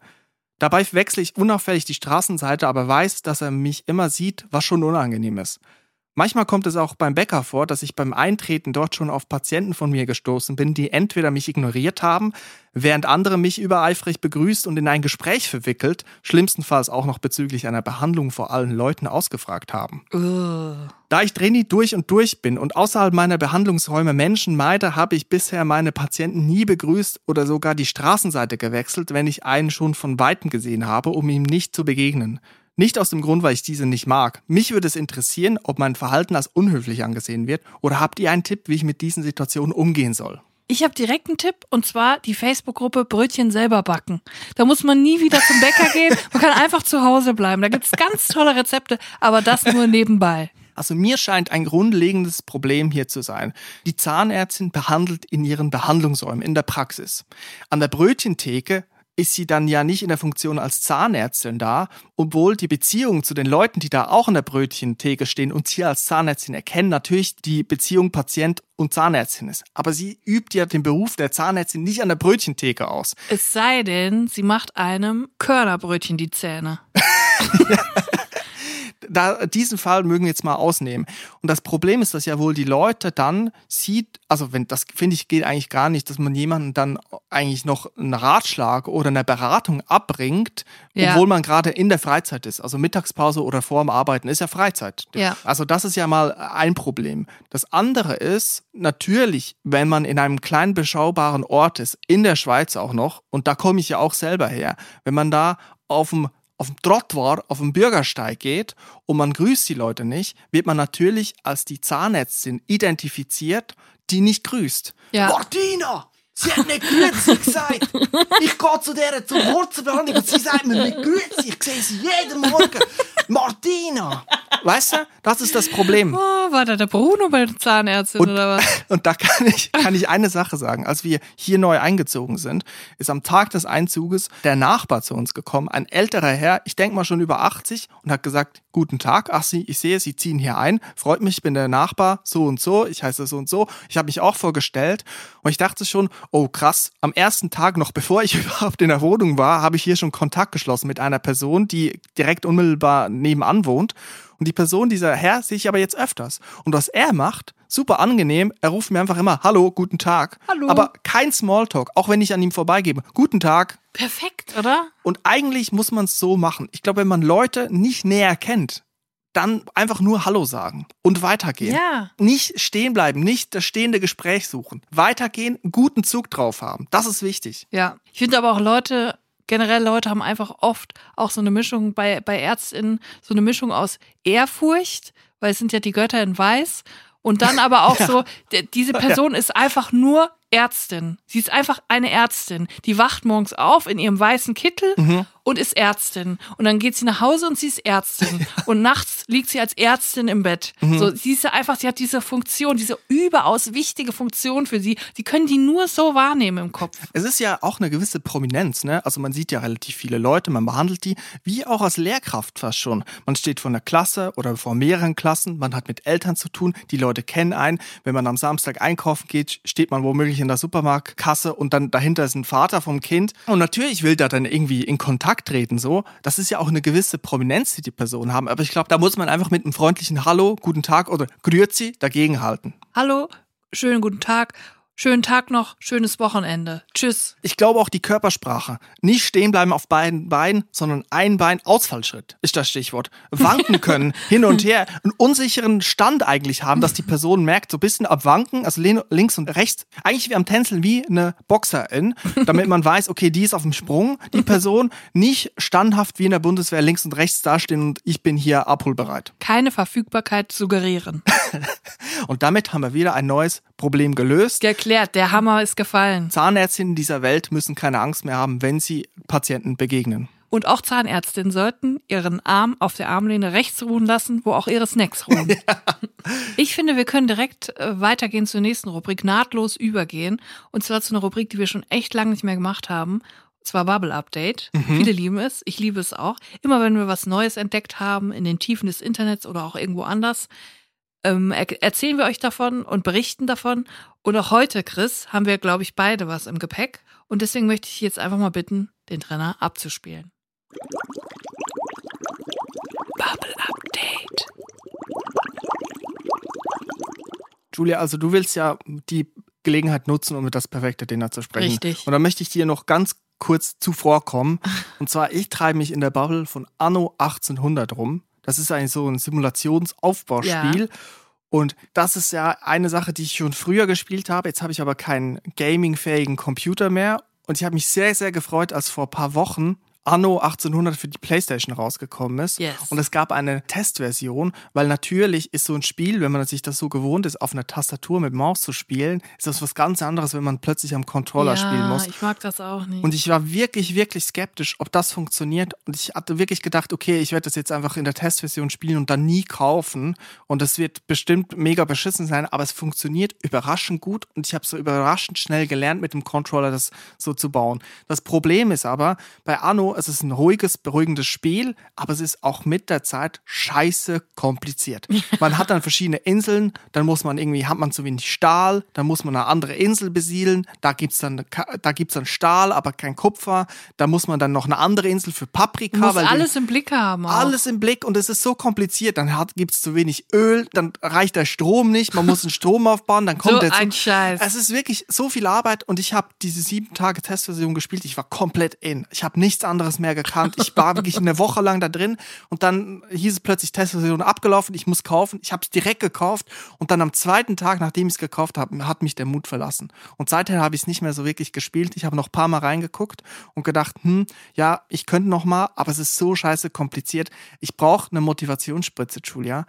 Dabei wechsle ich unauffällig die Straßenseite, aber weiß, dass er mich immer sieht, was schon unangenehm ist. Manchmal kommt es auch beim Bäcker vor, dass ich beim Eintreten dort schon auf Patienten von mir gestoßen bin, die entweder mich ignoriert haben, während andere mich übereifrig begrüßt und in ein Gespräch verwickelt, schlimmstenfalls auch noch bezüglich einer Behandlung vor allen Leuten ausgefragt haben. Da ich Trainee durch und durch bin und außerhalb meiner Behandlungsräume Menschen meide, habe ich bisher meine Patienten nie begrüßt oder sogar die Straßenseite gewechselt, wenn ich einen schon von Weitem gesehen habe, um ihm nicht zu begegnen. Nicht aus dem Grund, weil ich diese nicht mag. Mich würde es interessieren, ob mein Verhalten als unhöflich angesehen wird oder habt ihr einen Tipp, wie ich mit diesen Situationen umgehen soll? Ich habe direkt einen Tipp und zwar die Facebook-Gruppe Brötchen selber backen. Da muss man nie wieder zum Bäcker gehen. Man kann einfach zu Hause bleiben. Da gibt's ganz tolle Rezepte, aber das nur nebenbei. Also mir scheint ein grundlegendes Problem hier zu sein. Die Zahnärztin behandelt in ihren Behandlungsräumen in der Praxis. An der Brötchentheke ist sie dann ja nicht in der Funktion als Zahnärztin da, obwohl die Beziehung zu den Leuten, die da auch an der Brötchentheke stehen und sie als Zahnärztin erkennen, natürlich die Beziehung Patient und Zahnärztin ist. Aber sie übt ja den Beruf der Zahnärztin nicht an der Brötchentheke aus. Es sei denn, sie macht einem Körnerbrötchen die Zähne. da, diesen Fall mögen wir jetzt mal ausnehmen. Und das Problem ist, dass ja wohl die Leute dann sieht, also wenn das finde ich geht eigentlich gar nicht, dass man jemanden dann eigentlich noch einen Ratschlag oder eine Beratung abbringt, Ja. obwohl man gerade in der Freizeit ist. Also Mittagspause oder vor dem Arbeiten ist ja Freizeit. Ja. Also das ist ja mal ein Problem. Das andere ist natürlich, wenn man in einem kleinen beschaubaren Ort ist, in der Schweiz auch noch, und da komme ich ja auch selber her, wenn man da auf dem auf dem Trottoir, auf dem Bürgersteig geht und man grüßt die Leute nicht, wird man natürlich als die Zahnärztin identifiziert, die nicht grüßt. Ja. Martina! Sie hat nicht grüezi gesagt. Ich gehe zu der zur Wurzelbehandlung und sie sagt mir nicht grüezi. Ich sehe sie jeden Morgen. Martina! Weißt du, das ist das Problem. Oh, war da der Bruno bei der Zahnärztin Und- oder was? Und da kann ich, kann ich eine Sache sagen. Als wir hier neu eingezogen sind, ist am Tag des Einzuges der Nachbar zu uns gekommen, ein älterer Herr, ich denke mal schon über 80, und hat gesagt, guten Tag, ach Sie, ich sehe, Sie ziehen hier ein, freut mich, ich bin der Nachbar, so und so, ich heiße so und so. Ich habe mich auch vorgestellt und ich dachte schon, oh krass, am ersten Tag noch, bevor ich überhaupt in der Wohnung war, habe ich hier schon Kontakt geschlossen mit einer Person, die direkt unmittelbar nebenan wohnt. Und die Person, dieser Herr, sehe ich aber jetzt öfters. Und was er macht, super angenehm, er ruft mir einfach immer Hallo, guten Tag. Hallo. Aber kein Smalltalk, auch wenn ich an ihm vorbeigebe. Guten Tag. Perfekt, oder? Und eigentlich muss man es so machen. Ich glaube, wenn man Leute nicht näher kennt, dann einfach nur Hallo sagen und weitergehen. Ja. Nicht stehen bleiben, nicht das stehende Gespräch suchen. Weitergehen, guten Zug drauf haben. Das ist wichtig. Ja. Ich finde aber auch Leute, generell Leute haben einfach oft auch so eine Mischung bei, bei Ärztinnen, so eine Mischung aus Ehrfurcht, weil es sind ja die Götter in Weiß. Und dann aber auch so, d- diese Person ist einfach nur Ärztin. Sie ist einfach eine Ärztin. Die wacht morgens auf in ihrem weißen Kittel und ist Ärztin. Und dann geht sie nach Hause und sie ist Ärztin. Und nachts liegt sie als Ärztin im Bett. So, sie ist einfach, sie hat diese Funktion, diese überaus wichtige Funktion für sie. Sie können die nur so wahrnehmen im Kopf. Es ist ja auch eine gewisse Prominenz, ne? Also man sieht ja relativ viele Leute, man behandelt die, wie auch als Lehrkraft fast schon. Man steht vor einer Klasse oder vor mehreren Klassen, man hat mit Eltern zu tun, die Leute kennen einen. Wenn man am Samstag einkaufen geht, steht man womöglich in der Supermarktkasse und dann dahinter ist ein Vater vom Kind. Und natürlich will der dann irgendwie in Kontakt treten, so. Das ist ja auch eine gewisse Prominenz, die die Personen haben. Aber ich glaube, da muss man einfach mit einem freundlichen Hallo, guten Tag oder Grüezi dagegenhalten. Hallo, schönen guten Tag. Schönen Tag noch, schönes Wochenende. Tschüss. Ich glaube auch die Körpersprache. Nicht stehen bleiben auf beiden Beinen, sondern ein Bein Ausfallschritt ist das Stichwort. Wanken können, hin und her, einen unsicheren Stand eigentlich haben, dass die Person merkt, so ein bisschen abwanken, also links und rechts, eigentlich wie am Tänzeln wie eine Boxerin, damit man weiß, okay, die ist auf dem Sprung, die Person nicht standhaft wie in der Bundeswehr links und rechts dastehen und ich bin hier abholbereit. Keine Verfügbarkeit suggerieren. Und damit haben wir wieder ein neues Problem gelöst. Geklärt, der Hammer ist gefallen. Zahnärztinnen dieser Welt müssen keine Angst mehr haben, wenn sie Patienten begegnen. Und auch Zahnärztinnen sollten ihren Arm auf der Armlehne rechts ruhen lassen, wo auch ihre Snacks ruhen. Ich finde, wir können direkt äh, weitergehen zur nächsten Rubrik, nahtlos übergehen. Und zwar zu einer Rubrik, die wir schon echt lange nicht mehr gemacht haben. Und zwar Bubble Update. Viele lieben es, ich liebe es auch. Immer wenn wir was Neues entdeckt haben, in den Tiefen des Internets oder auch irgendwo anders, ähm, er erzählen wir euch davon und berichten davon. Und auch heute, Chris, haben wir, glaube ich, beide was im Gepäck. Und deswegen möchte ich jetzt einfach mal bitten, den Trainer abzuspielen. Bubble Update. Julia, also du willst ja die Gelegenheit nutzen, um mit das perfekte Dinner zu sprechen. Richtig. Und da möchte ich dir noch ganz kurz zuvorkommen. Und zwar, ich treibe mich in der Bubble von Anno 1800 rum. Das ist eigentlich so ein Simulationsaufbauspiel. Ja. Und das ist ja eine Sache, die ich schon früher gespielt habe. Jetzt habe ich aber keinen gamingfähigen Computer mehr. Und ich habe mich sehr, sehr gefreut, als vor ein paar Wochen Anno 1800 für die PlayStation rausgekommen ist. Yes. Und es gab eine Testversion, weil natürlich ist so ein Spiel, wenn man sich das so gewohnt ist, auf einer Tastatur mit Maus zu spielen, ist das was ganz anderes, wenn man plötzlich am Controller spielen muss. ich mag das auch nicht. Und ich war wirklich, wirklich skeptisch, ob das funktioniert. Und ich hatte wirklich gedacht, okay, ich werde das jetzt einfach in der Testversion spielen und dann nie kaufen. Und das wird bestimmt mega beschissen sein, aber es funktioniert überraschend gut. Und ich habe so überraschend schnell gelernt, mit dem Controller das so zu bauen. Das Problem ist aber, bei Anno, es ist ein ruhiges, beruhigendes Spiel, aber es ist auch mit der Zeit scheiße kompliziert. Man hat dann verschiedene Inseln, dann muss man irgendwie, hat man zu wenig Stahl, dann muss man eine andere Insel besiedeln, da gibt's dann, da gibt's dann Stahl, aber kein Kupfer, da muss man dann noch eine andere Insel für Paprika. du musst alles im Blick haben. Auch. alles im Blick und es ist so kompliziert. Dann gibt es zu wenig Öl, dann reicht der Strom nicht, man muss einen Strom aufbauen, dann kommt So der ein Zug. Scheiß. Es ist wirklich so viel Arbeit und ich habe diese sieben Tage Testversion gespielt. Ich war komplett in. Ich habe nichts anderes mehr gekannt. Ich war wirklich eine Woche lang da drin und dann hieß es plötzlich Testversion abgelaufen. Ich muss kaufen. Ich habe es direkt gekauft und dann am zweiten Tag, nachdem ich es gekauft habe, hat mich der Mut verlassen. Und seither habe ich es nicht mehr so wirklich gespielt. Ich habe noch ein paar Mal reingeguckt und gedacht, hm, ja, ich könnte noch mal, aber es ist so scheiße kompliziert. Ich brauche eine Motivationsspritze, Julia.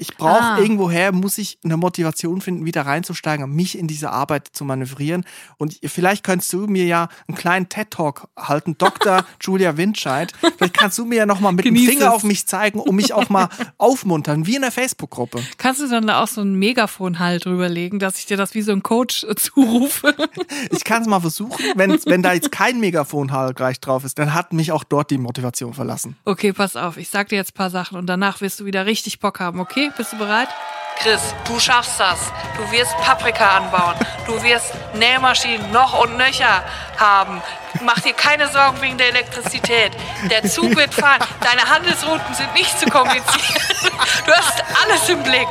Ich brauche Ah. irgendwoher, muss ich eine Motivation finden, wieder reinzusteigen und mich in diese Arbeit zu manövrieren. Und vielleicht könntest du mir ja einen kleinen TED-Talk halten, Dr. Julia Windscheid. Vielleicht kannst du mir ja nochmal mit dem Genieß Finger es. auf mich zeigen, um mich auch mal aufmuntern, wie in der Facebook-Gruppe. Kannst du dann da auch so ein Megafon halt drüberlegen, dass ich dir das wie so ein Coach äh, zurufe? Ich kann es mal versuchen. Wenn, wenn da jetzt kein Megafon halt gleich drauf ist, dann hat mich auch dort die Motivation verlassen. Okay, pass auf. Ich sag dir jetzt ein paar Sachen und danach wirst du wieder richtig Bock haben, okay? Bist du bereit? Chris, du schaffst das. Du wirst Paprika anbauen. Du wirst Nähmaschinen noch und nöcher haben. Mach dir keine Sorgen wegen der Elektrizität. Der Zug wird fahren. Deine Handelsrouten sind nicht zu kompliziert. Du hast alles im Blick.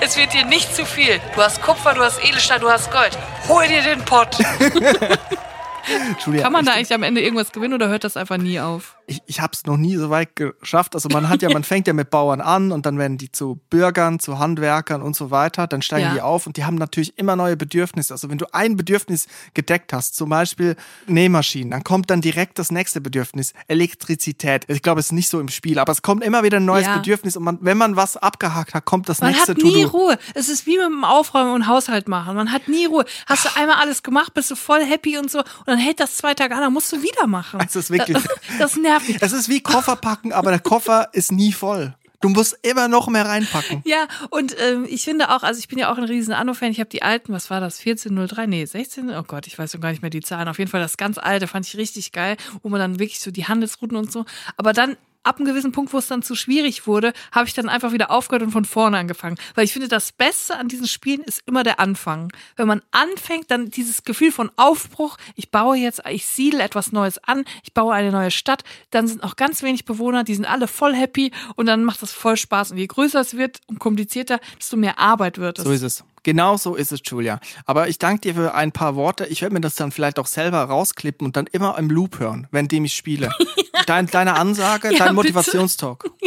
Es wird dir nicht zu viel. Du hast Kupfer, du hast Edelstahl, du hast Gold. Hol dir den Pott. Julia, Kann man da eigentlich am Ende irgendwas gewinnen oder hört das einfach nie auf? Ich, ich habe es noch nie so weit geschafft. Also man hat ja, man fängt ja mit Bauern an und dann werden die zu Bürgern, zu Handwerkern und so weiter. Dann steigen Ja. die auf und die haben natürlich immer neue Bedürfnisse. Also wenn du ein Bedürfnis gedeckt hast, zum Beispiel Nähmaschinen, dann kommt dann direkt das nächste Bedürfnis, Elektrizität. Ich glaube, es ist nicht so im Spiel, aber es kommt immer wieder ein neues Ja. Bedürfnis und man, wenn man was abgehakt hat, kommt das Man nächste hat nie. Ruhe. Es ist wie mit dem Aufräumen und Haushalt machen. Man hat nie Ruhe. Hast du einmal alles gemacht, bist du voll happy und so und dann hält das zwei Tage an, dann musst du wieder machen. Es ist wirklich- Das, das nervt. Es ist wie Koffer packen, aber der Koffer ist nie voll. Du musst immer noch mehr reinpacken. Ja, und ähm, ich finde auch, also ich bin ja auch ein riesen Anno-Fan. Ich habe die alten, was war das, 1403? Nee, 16? Oh Gott, ich weiß schon gar nicht mehr die Zahlen. Auf jeden Fall das ganz alte fand ich richtig geil, wo man dann wirklich so die Handelsrouten und so. Aber dann ab einem gewissen Punkt, wo es dann zu schwierig wurde, habe ich dann einfach wieder aufgehört und von vorne angefangen. Weil ich finde, das Beste an diesen Spielen ist immer der Anfang. Wenn man anfängt, dann dieses Gefühl von Aufbruch, ich baue jetzt, ich siedle etwas Neues an, ich baue eine neue Stadt, dann sind auch ganz wenig Bewohner, die sind alle voll happy und dann macht das voll Spaß. Und je größer es wird und komplizierter, desto mehr Arbeit wird es. So ist es. Genau so ist es, Julia. Aber ich danke dir für ein paar Worte. Ich werde mir das dann vielleicht auch selber rausklippen und dann immer im Loop hören, währenddem ich spiele. Dein, deine Ansage, Ja, dein. Motivationstalk.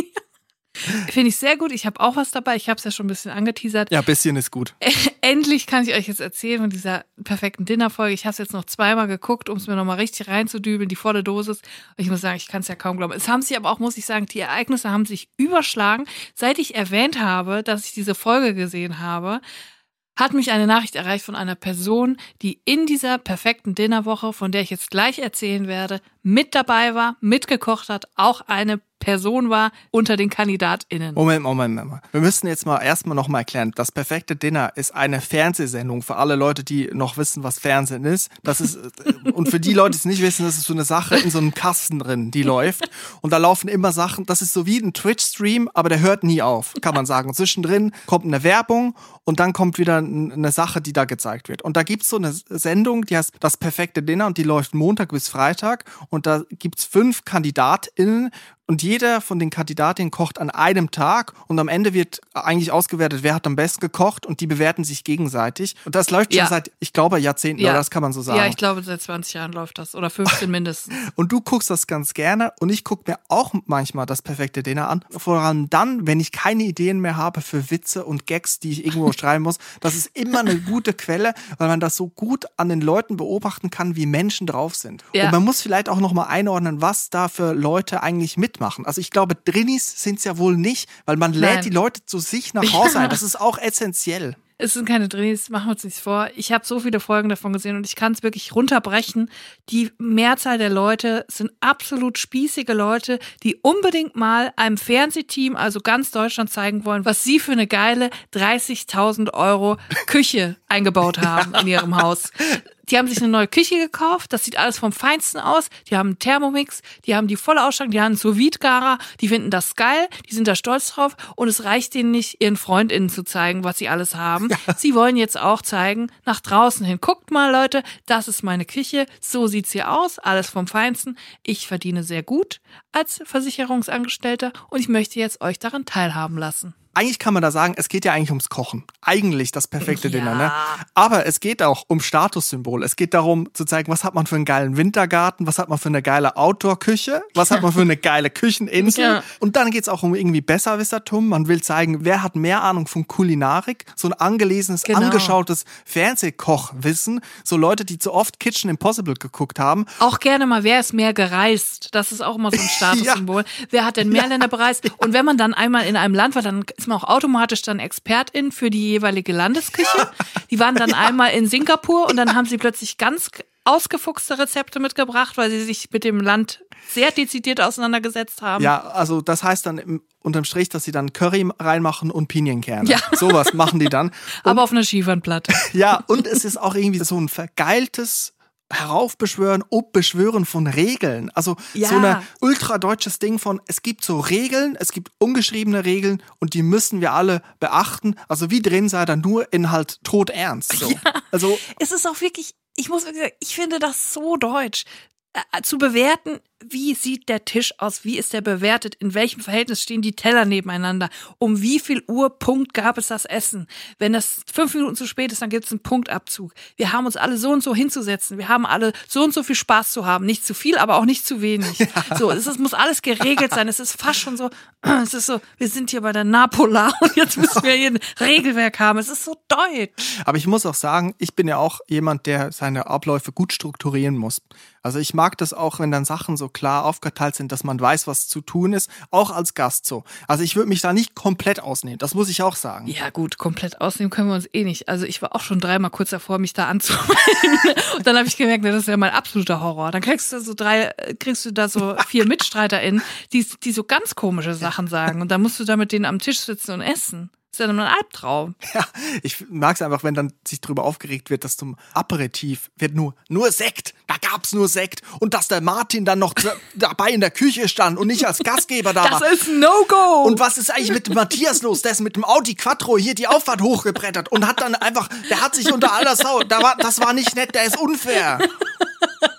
Finde ich sehr gut. Ich habe auch was dabei. Ich habe es ja schon ein bisschen angeteasert. Ja, bisschen ist gut. Endlich kann ich euch jetzt erzählen von dieser perfekten Dinnerfolge. Ich habe es jetzt noch zweimal geguckt, um es mir nochmal richtig reinzudübeln, die volle Dosis. Ich muss sagen, ich kann es ja kaum glauben. Es haben sich aber auch, muss ich sagen, die Ereignisse haben sich überschlagen. Seit ich erwähnt habe, dass ich diese Folge gesehen habe, hat mich eine Nachricht erreicht von einer Person, die in dieser perfekten Dinnerwoche, von der ich jetzt gleich erzählen werde, mit dabei war, mitgekocht hat, auch eine Person war unter den KandidatInnen. Moment, Moment, Moment. Wir müssen jetzt mal erstmal noch mal erklären. Das perfekte Dinner ist eine Fernsehsendung für alle Leute, die noch wissen, was Fernsehen ist. Das ist äh, und für die Leute, die es nicht wissen, das ist so eine Sache in so einem Kasten drin, die läuft und da laufen immer Sachen. Das ist so wie ein Twitch-Stream, aber der hört nie auf, kann man sagen. Zwischendrin kommt eine Werbung und dann kommt wieder eine Sache, die da gezeigt wird. Und da gibt's so eine Sendung, die heißt das perfekte Dinner und die läuft Montag bis Freitag und da gibt's fünf KandidatInnen und jeder von den Kandidatinnen kocht an einem Tag und am Ende wird eigentlich ausgewertet, wer hat am besten gekocht und die bewerten sich gegenseitig. Und das läuft schon Ja. seit, ich glaube, Jahrzehnten, Ja. oder das kann man so sagen. Ja, ich glaube, seit 20 Jahren läuft das. Oder 15 mindestens. Und du guckst das ganz gerne und ich gucke mir auch manchmal das perfekte Dinner an. Vor allem dann, wenn ich keine Ideen mehr habe für Witze und Gags, die ich irgendwo schreiben muss. Das ist immer eine gute Quelle, weil man das so gut an den Leuten beobachten kann, wie Menschen drauf sind. Ja. Und man muss vielleicht auch nochmal einordnen, was da für Leute eigentlich mitmachen. Also ich glaube, Drinnis sind es ja wohl nicht, weil man lädt Nein. die Leute zu sich nach Hause ein. Das ist auch essentiell. Es sind keine Drehs, machen wir uns nichts vor. Ich habe so viele Folgen davon gesehen und ich kann es wirklich runterbrechen. Die Mehrzahl der Leute sind absolut spießige Leute, die unbedingt mal einem Fernsehteam, also ganz Deutschland, zeigen wollen, was sie für eine geile 30.000 Euro Küche eingebaut haben in ihrem Haus. Die haben sich eine neue Küche gekauft, das sieht alles vom Feinsten aus. Die haben einen Thermomix, die haben die volle Ausstattung, die haben einen sous gara die finden das geil, die sind da stolz drauf und es reicht denen nicht, ihren FreundInnen zu zeigen, was sie alles haben. Sie wollen jetzt auch zeigen, nach draußen hin. Guckt mal, Leute, das ist meine Küche, so sieht's hier aus, alles vom Feinsten. Ich verdiene sehr gut als Versicherungsangestellter und ich möchte jetzt euch daran teilhaben lassen. Eigentlich kann man da sagen, es geht ja eigentlich ums Kochen. Eigentlich das perfekte Ja. Dinner, ne? Aber es geht auch um Statussymbol. Es geht darum zu zeigen, was hat man für einen geilen Wintergarten, was hat man für eine geile Outdoor-Küche, was hat man für eine geile Kücheninsel. Ja. Und dann geht's auch um irgendwie Besserwissertum. Man will zeigen, wer hat mehr Ahnung von Kulinarik. So ein angelesenes, Genau. angeschautes Fernsehkochwissen. So Leute, die zu oft Kitchen Impossible geguckt haben. Auch gerne mal, wer ist mehr gereist? Das ist auch immer so ein Statussymbol. Wer hat denn mehr Länder bereist? Und wenn man dann einmal in einem Land war, dann man auch automatisch dann Expertin für die jeweilige Landesküche. Die waren dann einmal in Singapur und dann haben sie plötzlich ganz ausgefuchste Rezepte mitgebracht, weil sie sich mit dem Land sehr dezidiert auseinandergesetzt haben. Ja, also das heißt dann im, unterm Strich, dass sie dann Curry reinmachen und Pinienkerne. Ja. Sowas machen die dann. aber auf einer Schieferplatte. Ja, und es ist auch irgendwie so ein vergeiltes Heraufbeschwören, Obbeschwören von Regeln. Also Ja. so ein ultradeutsches Ding von, es gibt so Regeln, es gibt ungeschriebene Regeln und die müssen wir alle beachten. Also wie drin sei da nur in halt todernst. So. Also es ist auch wirklich, ich muss wirklich sagen, ich finde das so deutsch. Äh, Zu bewerten, wie sieht der Tisch aus? Wie ist der bewertet? In welchem Verhältnis stehen die Teller nebeneinander? Um wie viel Uhr Punkt gab es das Essen? Wenn das fünf Minuten zu spät ist, dann gibt es einen Punktabzug. Wir haben uns alle so und so hinzusetzen. Wir haben alle so und so viel Spaß zu haben. Nicht zu viel, aber auch nicht zu wenig. Ja. So, es ist, muss alles geregelt sein. Es ist fast schon so, es ist so, wir sind hier bei der Napola und jetzt müssen wir hier ein Regelwerk haben. Es ist so deutsch. Aber ich muss auch sagen, ich bin ja auch jemand, der seine Abläufe gut strukturieren muss. Also ich mag das auch, wenn dann Sachen so klar aufgeteilt sind, dass man weiß, was zu tun ist, auch als Gast so. Also ich würde mich da nicht komplett ausnehmen, das muss ich auch sagen. Ja gut, komplett ausnehmen können wir uns eh nicht. Also ich war auch schon dreimal kurz davor, mich da anzumelden. Und dann habe ich gemerkt, das ist ja mein absoluter Horror. Dann kriegst du so drei, kriegst du da so vier MitstreiterInnen, die, die so ganz komische Sachen sagen. Und dann musst du da mit denen am Tisch sitzen und essen. Das ist ja nur ein Albtraum. Ja, ich mag es einfach, wenn dann sich darüber aufgeregt wird, dass zum Aperitif wird nur, nur Sekt. Da gab's nur Sekt. Und dass der Martin dann noch dabei in der Küche stand und nicht als Gastgeber da das war. Das ist No-Go. Und was ist eigentlich mit Matthias los? Der ist mit dem Audi Quattro hier die Auffahrt hochgebrettert und hat dann einfach, der hat sich unter aller Sau, da war, das war nicht nett, der ist unfair.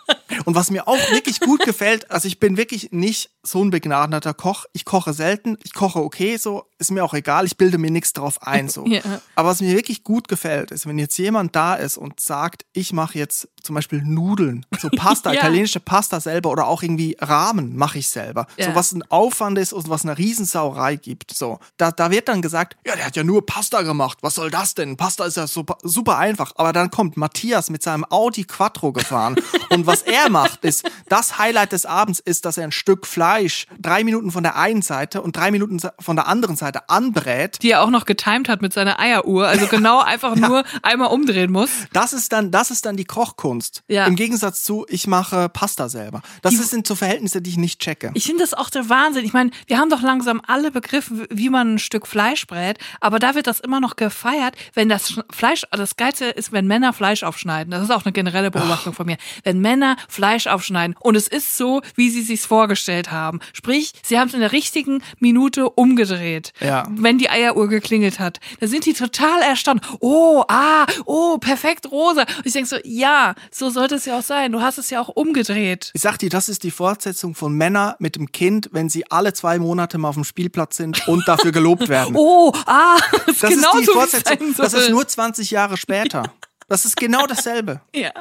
Und was mir auch wirklich gut gefällt, also ich bin wirklich nicht so ein begnadeter Koch. Ich koche selten, ich koche okay, so ist mir auch egal, ich bilde mir nichts drauf ein. So. Ja. Aber was mir wirklich gut gefällt, ist, wenn jetzt jemand da ist und sagt, ich mache jetzt zum Beispiel Nudeln, so Pasta, ja. italienische Pasta selber oder auch irgendwie Rahmen mache ich selber. Ja. So was ein Aufwand ist und was eine Riesensauerei gibt. So, da, da wird dann gesagt, ja, der hat ja nur Pasta gemacht. Was soll das denn? Pasta ist ja super, super einfach. Aber dann kommt Matthias mit seinem Audi Quattro gefahren und was er macht, ist, das Highlight des Abends ist, dass er ein Stück Fleisch drei Minuten von der einen Seite und drei Minuten von der anderen Seite anbrät. Die er auch noch getimed hat mit seiner Eieruhr, also genau einfach ja. nur einmal umdrehen muss. Das ist dann, das ist dann die Kochkunst. Ja. Im Gegensatz zu, ich mache Pasta selber. Das die, sind so Verhältnisse, die ich nicht checke. Ich finde das auch der Wahnsinn. Ich meine, wir haben doch langsam alle begriffen, wie man ein Stück Fleisch brät, aber da wird das immer noch gefeiert, wenn das Fleisch, das Geilste ist, wenn Männer Fleisch aufschneiden. Das ist auch eine generelle Beobachtung Ach. von mir. Wenn Männer Fleisch aufschneiden und es ist so, wie sie sich's vorgestellt haben. Sprich, sie haben es in der richtigen Minute umgedreht. Ja. Wenn die Eieruhr geklingelt hat. Da sind die total erstaunt. Oh, ah, oh, perfekt rosa. Und ich denke so, ja, so sollte es ja auch sein. Du hast es ja auch umgedreht. Ich sag dir, das ist die Fortsetzung von Männer mit dem Kind, wenn sie alle zwei Monate mal auf dem Spielplatz sind und dafür gelobt werden. oh, ah, das, das ist genau die Fortsetzung. Das ist nur 20 Jahre später. Das ist genau dasselbe. ja,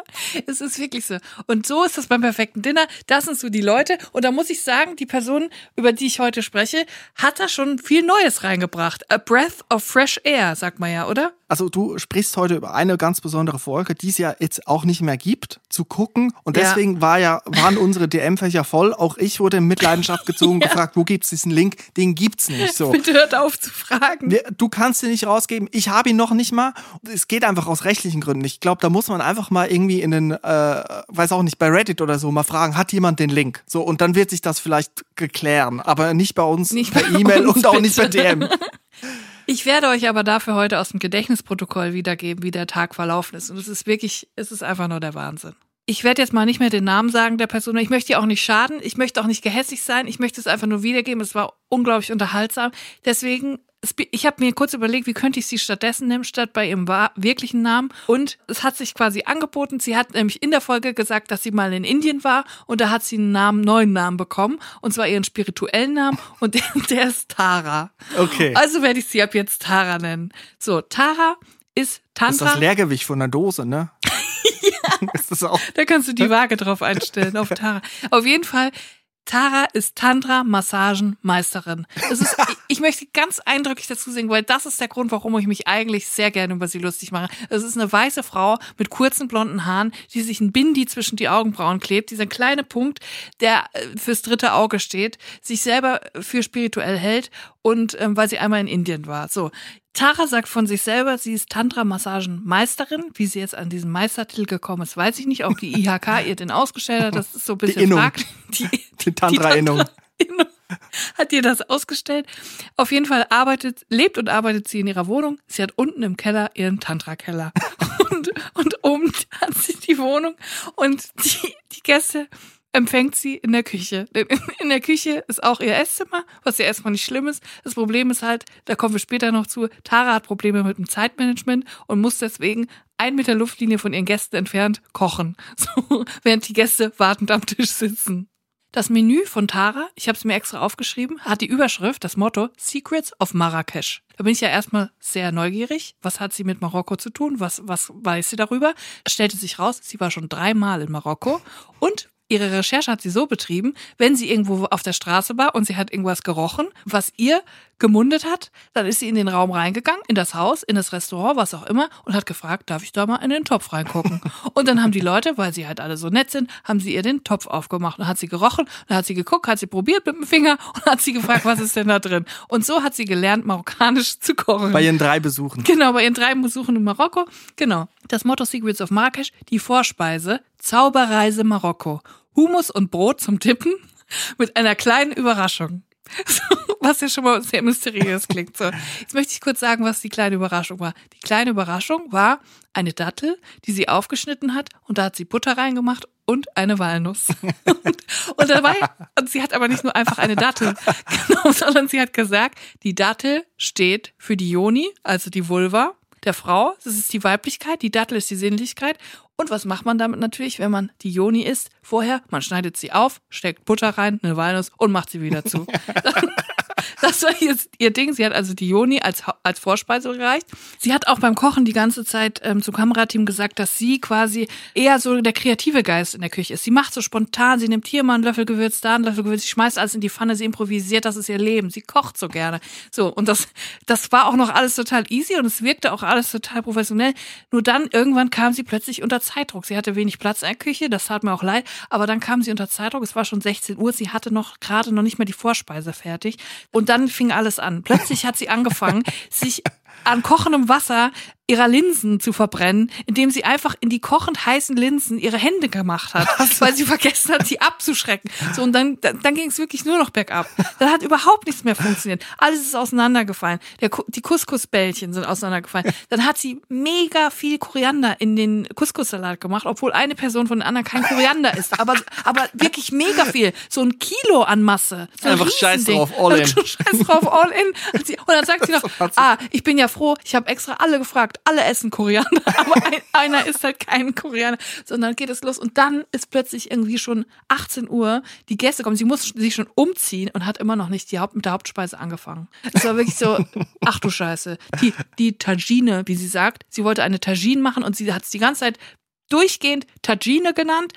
es ist wirklich so. Und so ist das beim perfekten Dinner. Das sind so die Leute. Und da muss ich sagen, die Person, über die ich heute spreche, hat da schon viel Neues reingebracht. A breath of fresh air, sagt man ja, oder? Also du sprichst heute über eine ganz besondere Folge, die es ja jetzt auch nicht mehr gibt, zu gucken. Und deswegen ja. war ja, waren unsere DM-Fächer voll. Auch ich wurde in Mitleidenschaft gezogen, ja. gefragt, wo gibt's diesen Link? Den gibt's nicht. So. Bitte hört auf zu fragen. Du kannst ihn nicht rausgeben. Ich habe ihn noch nicht mal. Es geht einfach aus rechtlichen Gründen. Ich glaube, da muss man einfach mal irgendwie in den, äh, weiß auch nicht, bei Reddit oder so mal fragen, hat jemand den Link? So, und dann wird sich das vielleicht geklären. Aber nicht bei uns nicht per E-Mail und auch nicht per DM. Ich werde euch aber dafür heute aus dem Gedächtnisprotokoll wiedergeben, wie der Tag verlaufen ist. Und es ist wirklich, es ist einfach nur der Wahnsinn. Ich werde jetzt mal nicht mehr den Namen sagen der Person. Ich möchte ihr auch nicht schaden. Ich möchte auch nicht gehässig sein. Ich möchte es einfach nur wiedergeben. Es war unglaublich unterhaltsam. Deswegen ich habe mir kurz überlegt, wie könnte ich sie stattdessen nehmen, statt bei ihrem wirklichen Namen. Und es hat sich quasi angeboten. Sie hat nämlich in der Folge gesagt, dass sie mal in Indien war und da hat sie einen Namen, neuen Namen bekommen. Und zwar ihren spirituellen Namen und der, der ist Tara. Okay. Also werde ich sie ab jetzt Tara nennen. So, Tara ist Tantra. Das ist das Leergewicht von der Dose, ne? ja. Ist das auch? Da kannst du die Waage drauf einstellen, auf Tara. Auf jeden Fall Tara ist Tantra-Massagen-Meisterin. ist, ich möchte ganz eindrücklich dazu singen, weil das ist der Grund, warum ich mich eigentlich sehr gerne über sie lustig mache. Es ist eine weiße Frau mit kurzen blonden Haaren, die sich ein Bindi zwischen die Augenbrauen klebt. Dieser kleine Punkt, der äh, fürs dritte Auge steht, sich selber für spirituell hält und ähm, weil sie einmal in Indien war. So, Tara sagt von sich selber, sie ist Tantra-Massagen-Meisterin. Wie sie jetzt an diesen Meistertitel gekommen ist, weiß ich nicht. Auch die IHK ihr den ausgestellt hat, das ist so ein bisschen die fraglich. Die, die Tantra-Innung. Tantra hat ihr das ausgestellt. Auf jeden Fall arbeitet, lebt und arbeitet sie in ihrer Wohnung. Sie hat unten im Keller ihren Tantra-Keller. Und, und oben hat sie die Wohnung und die, die Gäste empfängt sie in der Küche. In der Küche ist auch ihr Esszimmer, was ja erstmal nicht schlimm ist. Das Problem ist halt, da kommen wir später noch zu, Tara hat Probleme mit dem Zeitmanagement und muss deswegen ein Meter Luftlinie von ihren Gästen entfernt kochen. So, während die Gäste wartend am Tisch sitzen. Das Menü von Tara, ich habe es mir extra aufgeschrieben, hat die Überschrift, das Motto Secrets of Marrakesch. Da bin ich ja erstmal sehr neugierig. Was hat sie mit Marokko zu tun? Was, was weiß sie darüber? Stellte sich raus, sie war schon dreimal in Marokko und Ihre Recherche hat sie so betrieben, wenn sie irgendwo auf der Straße war und sie hat irgendwas gerochen, was ihr gemundet hat, dann ist sie in den Raum reingegangen, in das Haus, in das Restaurant, was auch immer und hat gefragt, darf ich da mal in den Topf reingucken? und dann haben die Leute, weil sie halt alle so nett sind, haben sie ihr den Topf aufgemacht und hat sie gerochen, dann hat sie geguckt, hat sie probiert mit dem Finger und hat sie gefragt, was ist denn da drin? Und so hat sie gelernt, marokkanisch zu kochen. Bei ihren drei Besuchen. Genau, bei ihren drei Besuchen in Marokko. Genau. Das Motto Secrets of Marrakesch, die Vorspeise, Zauberreise Marokko. Humus und Brot zum Tippen mit einer kleinen Überraschung. Was ja schon mal sehr mysteriös klingt. So, jetzt möchte ich kurz sagen, was die kleine Überraschung war. Die kleine Überraschung war eine Dattel, die sie aufgeschnitten hat und da hat sie Butter reingemacht und eine Walnuss. und, und dabei, und sie hat aber nicht nur einfach eine Dattel, genau, sondern sie hat gesagt, die Dattel steht für die Joni, also die Vulva der Frau. Das ist die Weiblichkeit, die Dattel ist die Sinnlichkeit. Und was macht man damit natürlich, wenn man die Joni isst? Vorher, man schneidet sie auf, steckt Butter rein, eine Walnuss und macht sie wieder zu. Das war jetzt ihr Ding. Sie hat also die Joni als, als Vorspeise gereicht. Sie hat auch beim Kochen die ganze Zeit ähm, zum Kamerateam gesagt, dass sie quasi eher so der kreative Geist in der Küche ist. Sie macht so spontan, sie nimmt hier mal einen Löffel Gewürz, da einen Löffel Gewürz, sie schmeißt alles in die Pfanne, sie improvisiert, das ist ihr Leben. Sie kocht so gerne. So, und das, das war auch noch alles total easy und es wirkte auch alles total professionell. Nur dann irgendwann kam sie plötzlich unter Zeitdruck. Sie hatte wenig Platz in der Küche, das tat mir auch leid, aber dann kam sie unter Zeitdruck. Es war schon 16 Uhr, sie hatte noch gerade noch nicht mal die Vorspeise fertig. Und dann fing alles an. Plötzlich hat sie angefangen, sich an kochendem Wasser ihrer Linsen zu verbrennen, indem sie einfach in die kochend heißen Linsen ihre Hände gemacht hat, weil sie vergessen hat, sie abzuschrecken. So und dann dann, dann ging es wirklich nur noch bergab. Dann hat überhaupt nichts mehr funktioniert. Alles ist auseinandergefallen. Der, die Couscous-Bällchen sind auseinandergefallen. Dann hat sie mega viel Koriander in den Couscous-Salat gemacht, obwohl eine Person von den anderen kein Koriander ist, aber aber wirklich mega viel, so ein Kilo an Masse. So Einfach scheiß drauf, all in. Scheiß drauf, all in. Und dann sagt sie noch, ah, ich bin ja froh, ich habe extra alle gefragt, alle essen Koriander, aber ein, einer isst halt keinen Koriander, sondern geht es los und dann ist plötzlich irgendwie schon 18 Uhr, die Gäste kommen, sie muss sich schon umziehen und hat immer noch nicht die Haupt, mit der Hauptspeise angefangen. Es war wirklich so, ach du Scheiße, die, die Tagine, wie sie sagt, sie wollte eine Tagine machen und sie hat es die ganze Zeit durchgehend Tagine genannt.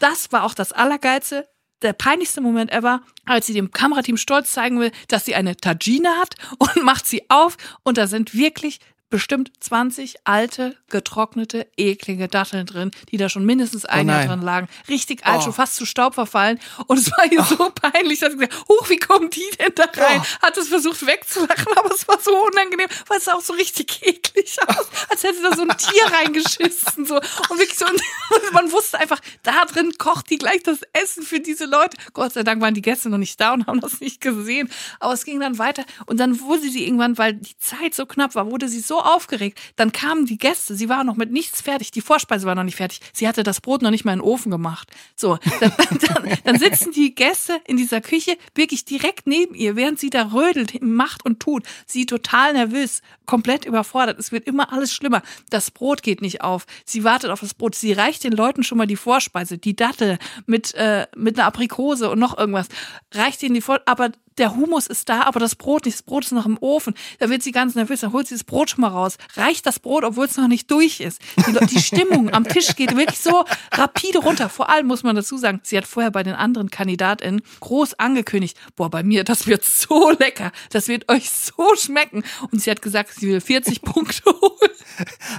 Das war auch das Allergeilste der peinlichste Moment ever, als sie dem Kamerateam stolz zeigen will, dass sie eine Tagine hat und macht sie auf und da sind wirklich bestimmt 20 alte, getrocknete, eklige Datteln drin, die da schon mindestens ein Oh Jahr drin lagen. Richtig alt, Oh. schon fast zu Staub verfallen. Und es war ihr so peinlich, dass sie gesagt huch, wie kommen die denn da rein? Hat es versucht wegzulachen, aber es war so unangenehm, weil es sah auch so richtig eklig aus, als hätte da so ein Tier reingeschissen. So. Und wirklich so, und man wusste einfach, da drin kocht die gleich das Essen für diese Leute. Gott sei Dank waren die Gäste noch nicht da und haben das nicht gesehen. Aber es ging dann weiter. Und dann wurde sie irgendwann, weil die Zeit so knapp war, wurde sie so aufgeregt. Dann kamen die Gäste, sie war noch mit nichts fertig. Die Vorspeise war noch nicht fertig. Sie hatte das Brot noch nicht mal in den Ofen gemacht. So, dann, dann, dann sitzen die Gäste in dieser Küche wirklich direkt neben ihr, während sie da rödelt, macht und tut. Sie total nervös, komplett überfordert. Es wird immer alles schlimmer. Das Brot geht nicht auf. Sie wartet auf das Brot. Sie reicht den Leuten schon mal die Vorspeise, die Dattel mit, äh, mit einer Aprikose und noch irgendwas. Reicht ihnen die Vor aber der Humus ist da, aber das Brot nicht. Das Brot ist noch im Ofen. Da wird sie ganz nervös. Dann holt sie das Brot schon mal raus. Reicht das Brot, obwohl es noch nicht durch ist. Die, die Stimmung am Tisch geht wirklich so rapide runter. Vor allem muss man dazu sagen, sie hat vorher bei den anderen KandidatInnen groß angekündigt, boah, bei mir, das wird so lecker. Das wird euch so schmecken. Und sie hat gesagt, sie will 40 Punkte holen.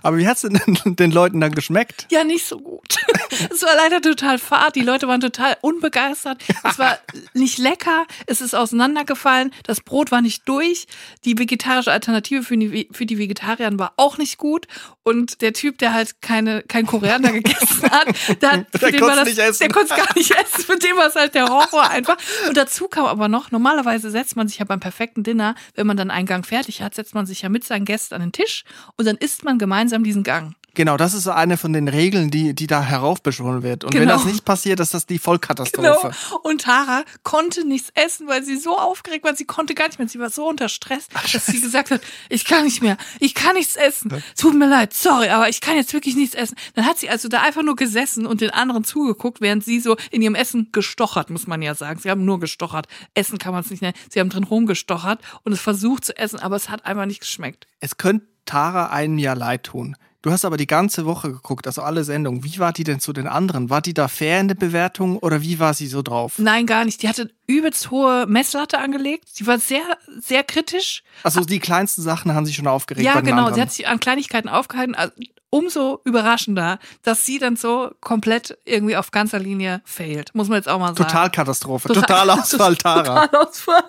Aber wie hat's denn den Leuten dann geschmeckt? Ja, nicht so gut. Es war leider total fad. Die Leute waren total unbegeistert. Es war nicht lecker. Es ist auseinandergefallen. Das Brot war nicht durch. Die vegetarische Alternative für die, für die Vegetarier war auch nicht gut. Und der Typ, der halt keine, kein Koriander gegessen hat, der, Der konnt's das, nicht essen. der konnte es gar nicht essen. Für den war es halt der Horror einfach. Und dazu kam aber noch, normalerweise setzt man sich ja beim perfekten Dinner, wenn man dann einen Gang fertig hat, setzt man sich ja mit seinen Gästen an den Tisch und dann isst man gemeinsam diesen Gang. Genau, das ist so eine von den Regeln, die, die da heraufbeschworen wird. Und wenn Genau. das nicht passiert, ist das die Vollkatastrophe. Genau. Und Tara konnte nichts essen, weil sie so aufgeregt war. Sie konnte gar nicht mehr. Sie war so unter Stress, dass sie gesagt hat, ich kann nicht mehr. Ich kann nichts essen. Tut mir leid, sorry, aber ich kann jetzt wirklich nichts essen. Dann hat sie also da einfach nur gesessen und den anderen zugeguckt, während sie so in ihrem Essen gestochert, muss man ja sagen. Sie haben nur gestochert. Essen kann man es nicht nennen. Sie haben drin rumgestochert und es versucht zu essen, aber es hat einfach nicht geschmeckt. Es könnte Tara einem ja leid tun. Du hast aber die ganze Woche geguckt, also alle Sendungen. Wie war die denn zu den anderen? War die da fair in der Bewertung oder wie war sie so drauf? Nein, gar nicht. Die hatte übelst hohe Messlatte angelegt. Sie war sehr, sehr kritisch. Also die kleinsten Sachen haben sich schon aufgeregt Ja, genau. anderen. Sie hat sich an Kleinigkeiten aufgehalten. Also, umso überraschender, dass sie dann so komplett irgendwie auf ganzer Linie failt. Muss man jetzt auch mal sagen. Totalkatastrophe. Total- Totalausfall Tara. Totalausfall.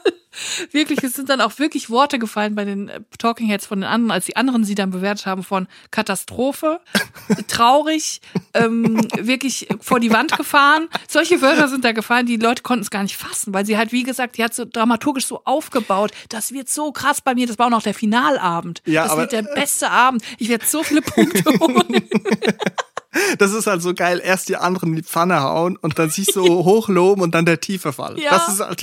Wirklich, es sind dann auch wirklich Worte gefallen bei den äh, Talking Heads von den anderen, als die anderen sie dann bewertet haben von Katastrophe, traurig, ähm, wirklich vor die Wand gefahren. Solche Wörter sind da gefallen, die Leute konnten es gar nicht fassen, weil sie halt, wie gesagt, die hat so dramaturgisch so aufgebaut. Das wird so krass bei mir. Das war auch noch der Finalabend. Ja, das aber- wird der beste Abend. Ich werde so viele Punkte holen. Das ist halt so geil. Erst die anderen in die Pfanne hauen und dann sich so hochloben und dann der tiefe Fall. Ja. Das ist halt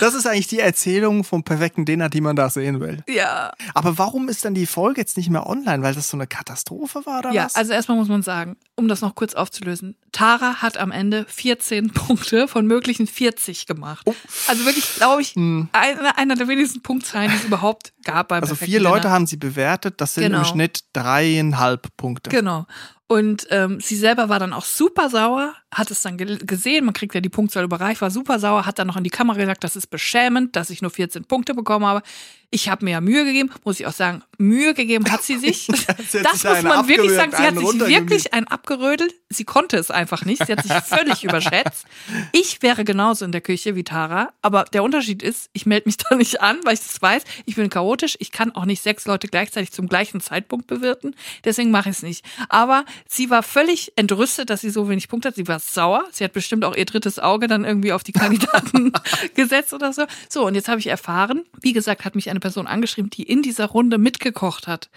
das ist eigentlich die Erzählung vom perfekten Dinner, die man da sehen will. ja. Aber warum ist dann die Folge jetzt nicht mehr online? Weil das so eine Katastrophe war oder Ja, was? also erstmal muss man sagen, um das noch kurz aufzulösen, Tara hat am Ende 14 Punkte von möglichen 40 gemacht. Oh. Also wirklich, glaube ich, Hm. einer, einer der wenigsten Punktzahlen, die es überhaupt gab beim Also vier Leute Dinner. haben sie bewertet, das sind Genau. im Schnitt dreieinhalb Punkte. Genau. Und ähm, sie selber war dann auch super sauer, hat es dann ge gesehen, man kriegt ja die Punktzahl überreicht, war super sauer, hat dann noch in die Kamera gesagt, das ist beschämend, dass ich nur 14 Punkte bekommen habe. Ich habe mir ja Mühe gegeben, muss ich auch sagen, Mühe gegeben hat sie sich. das sich muss man wirklich sagen, sie hat sich wirklich einen abgerödelt. Sie konnte es einfach nicht, sie hat sich völlig überschätzt. Ich wäre genauso in der Küche wie Tara, aber der Unterschied ist, ich melde mich da nicht an, weil ich das weiß, ich bin chaotisch, ich kann auch nicht sechs Leute gleichzeitig zum gleichen Zeitpunkt bewirten, deswegen mache ich es nicht. Aber sie war völlig entrüstet, dass sie so wenig Punkte hat, sie war sauer, sie hat bestimmt auch ihr drittes Auge dann irgendwie auf die Kandidaten gesetzt oder so. So, und jetzt habe ich erfahren, wie gesagt, hat mich eine Person angeschrieben, die in dieser Runde mitgekocht hat.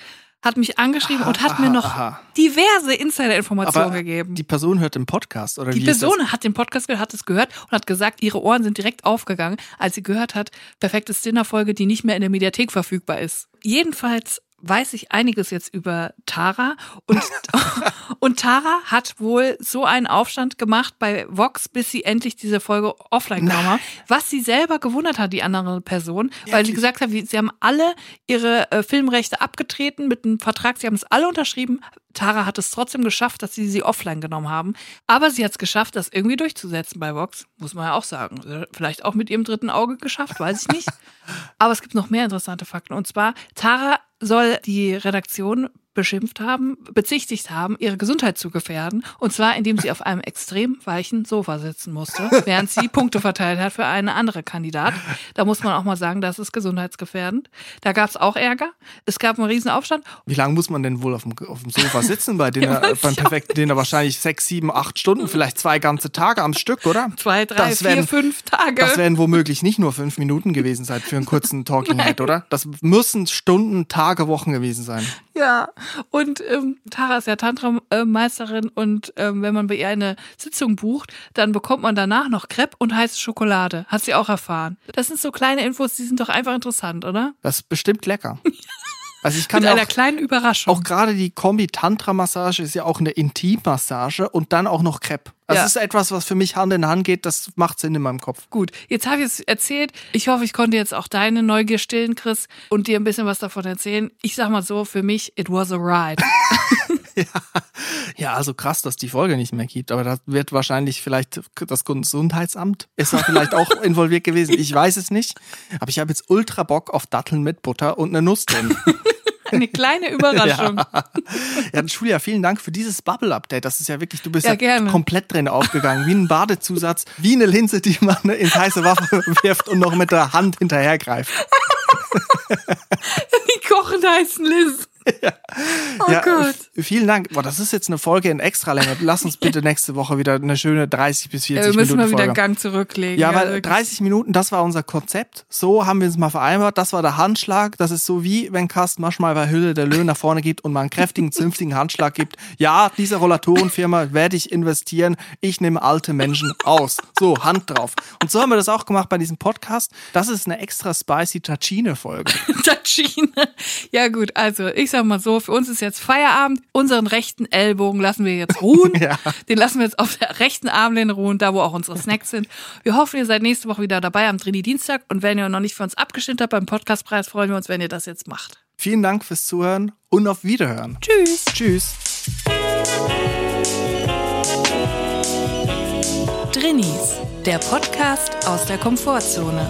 Hat mich angeschrieben und hat mir aha, noch aha. diverse Insider-Informationen gegeben. die Person hört den Podcast oder Die wie? Person hat den Podcast gehört, hat es gehört und hat gesagt, ihre Ohren sind direkt aufgegangen, als sie gehört hat, perfektes Dinner-Folge, die nicht mehr in der Mediathek verfügbar ist. Jedenfalls weiß ich einiges jetzt über Tara und, und Tara hat wohl so einen Aufstand gemacht bei Vox, bis sie endlich diese Folge offline genommen hat, was sie selber gewundert hat, die andere Person, weil sie gesagt hat, sie haben alle ihre äh, Filmrechte abgetreten mit einem Vertrag, sie haben es alle unterschrieben. Tara hat es trotzdem geschafft, dass sie sie offline genommen haben. Aber sie hat es geschafft, das irgendwie durchzusetzen bei Vox. Muss man ja auch sagen. Äh, Vielleicht auch mit ihrem dritten Auge geschafft, weiß ich nicht. Aber es gibt noch mehr interessante Fakten. Und zwar, Tara soll die Redaktion beschimpft haben, bezichtigt haben, ihre Gesundheit zu gefährden. Und zwar, indem sie auf einem extrem weichen Sofa sitzen musste, während sie Punkte verteilt hat für eine andere Kandidat. Da muss man auch mal sagen, das ist gesundheitsgefährdend. Da gab es auch Ärger. Es gab einen riesen Aufstand. Wie lange muss man denn wohl auf dem, auf dem Sofa sitzen bei beim ich auch perfekten Dinner? Wahrscheinlich sechs, sieben, acht Stunden, vielleicht zwei ganze Tage am Stück, oder? Zwei, drei, Das vier, werden- fünf Tage. Das werden womöglich nicht nur fünf Minuten gewesen sein für einen kurzen Talking Head, oder? Das müssen Stunden, Tage, Wochen gewesen sein. Ja, und ähm, Tara ist ja Tantra-Meisterin und ähm, wenn man bei ihr eine Sitzung bucht, dann bekommt man danach noch Crepe und heiße Schokolade. Hat sie auch erfahren. Das sind so kleine Infos, die sind doch einfach interessant, oder? Das ist bestimmt lecker. Also ich kann Mit einer auch, kleinen Überraschung. auch gerade die Kombi-Tantra-Massage ist ja auch eine Intimmassage und dann auch noch Crepe. Das Ja. ist etwas, was für mich Hand in Hand geht, das macht Sinn in meinem Kopf. Gut, jetzt habe ich es erzählt. Ich hoffe, ich konnte jetzt auch deine Neugier stillen, Chris, und dir ein bisschen was davon erzählen. Ich sag mal so, für mich, it was a ride. Ja, also krass, dass die Folge nicht mehr gibt, aber da wird wahrscheinlich vielleicht das Gesundheitsamt ist da vielleicht auch involviert gewesen. Ich weiß es nicht, aber ich habe jetzt ultra Bock auf Datteln mit Butter und eine Nuss drin. Eine kleine Überraschung. Ja, Julia, vielen Dank für dieses Bubble-Update. Das ist ja wirklich, du bist Ja, ja, komplett drin aufgegangen. Wie ein Badezusatz, wie eine Linse, die man ins heiße Wasser wirft und noch mit der Hand hinterhergreift. Die kochen heißen Liz. Oh ja, Gott. Vielen Dank. Boah, das ist jetzt eine Folge in Extralänge. Lass uns bitte nächste Woche wieder eine schöne 30 bis 40 Ja, wir müssen Minuten mal wieder Folge. Gang zurücklegen. Ja, Also weil wirklich. 30 Minuten, das war unser Konzept. So haben wir uns mal vereinbart. Das war der Handschlag. Das ist so wie, wenn Carsten Maschmal bei Hülle der Löwen nach vorne gibt und mal einen kräftigen, zünftigen Handschlag gibt. Ja, diese Rollatorenfirma werde ich investieren. Ich nehme alte Menschen aus. So, Hand drauf. Und so haben wir das auch gemacht bei diesem Podcast. Das ist eine extra spicy Tachine-Folge. Tachine. Ja gut, also ich sag mal so, für uns ist jetzt Feierabend. Unseren rechten Ellbogen lassen wir jetzt ruhen. Ja. Den lassen wir jetzt auf der rechten Armlehne ruhen, da wo auch unsere Snacks sind. Wir hoffen, ihr seid nächste Woche wieder dabei am Trini Dienstag. Und wenn ihr noch nicht für uns abgestimmt habt beim Podcastpreis, freuen wir uns, wenn ihr das jetzt macht. Vielen Dank fürs Zuhören und auf Wiederhören. Tschüss. Tschüss. Drinnies, der Podcast aus der Komfortzone.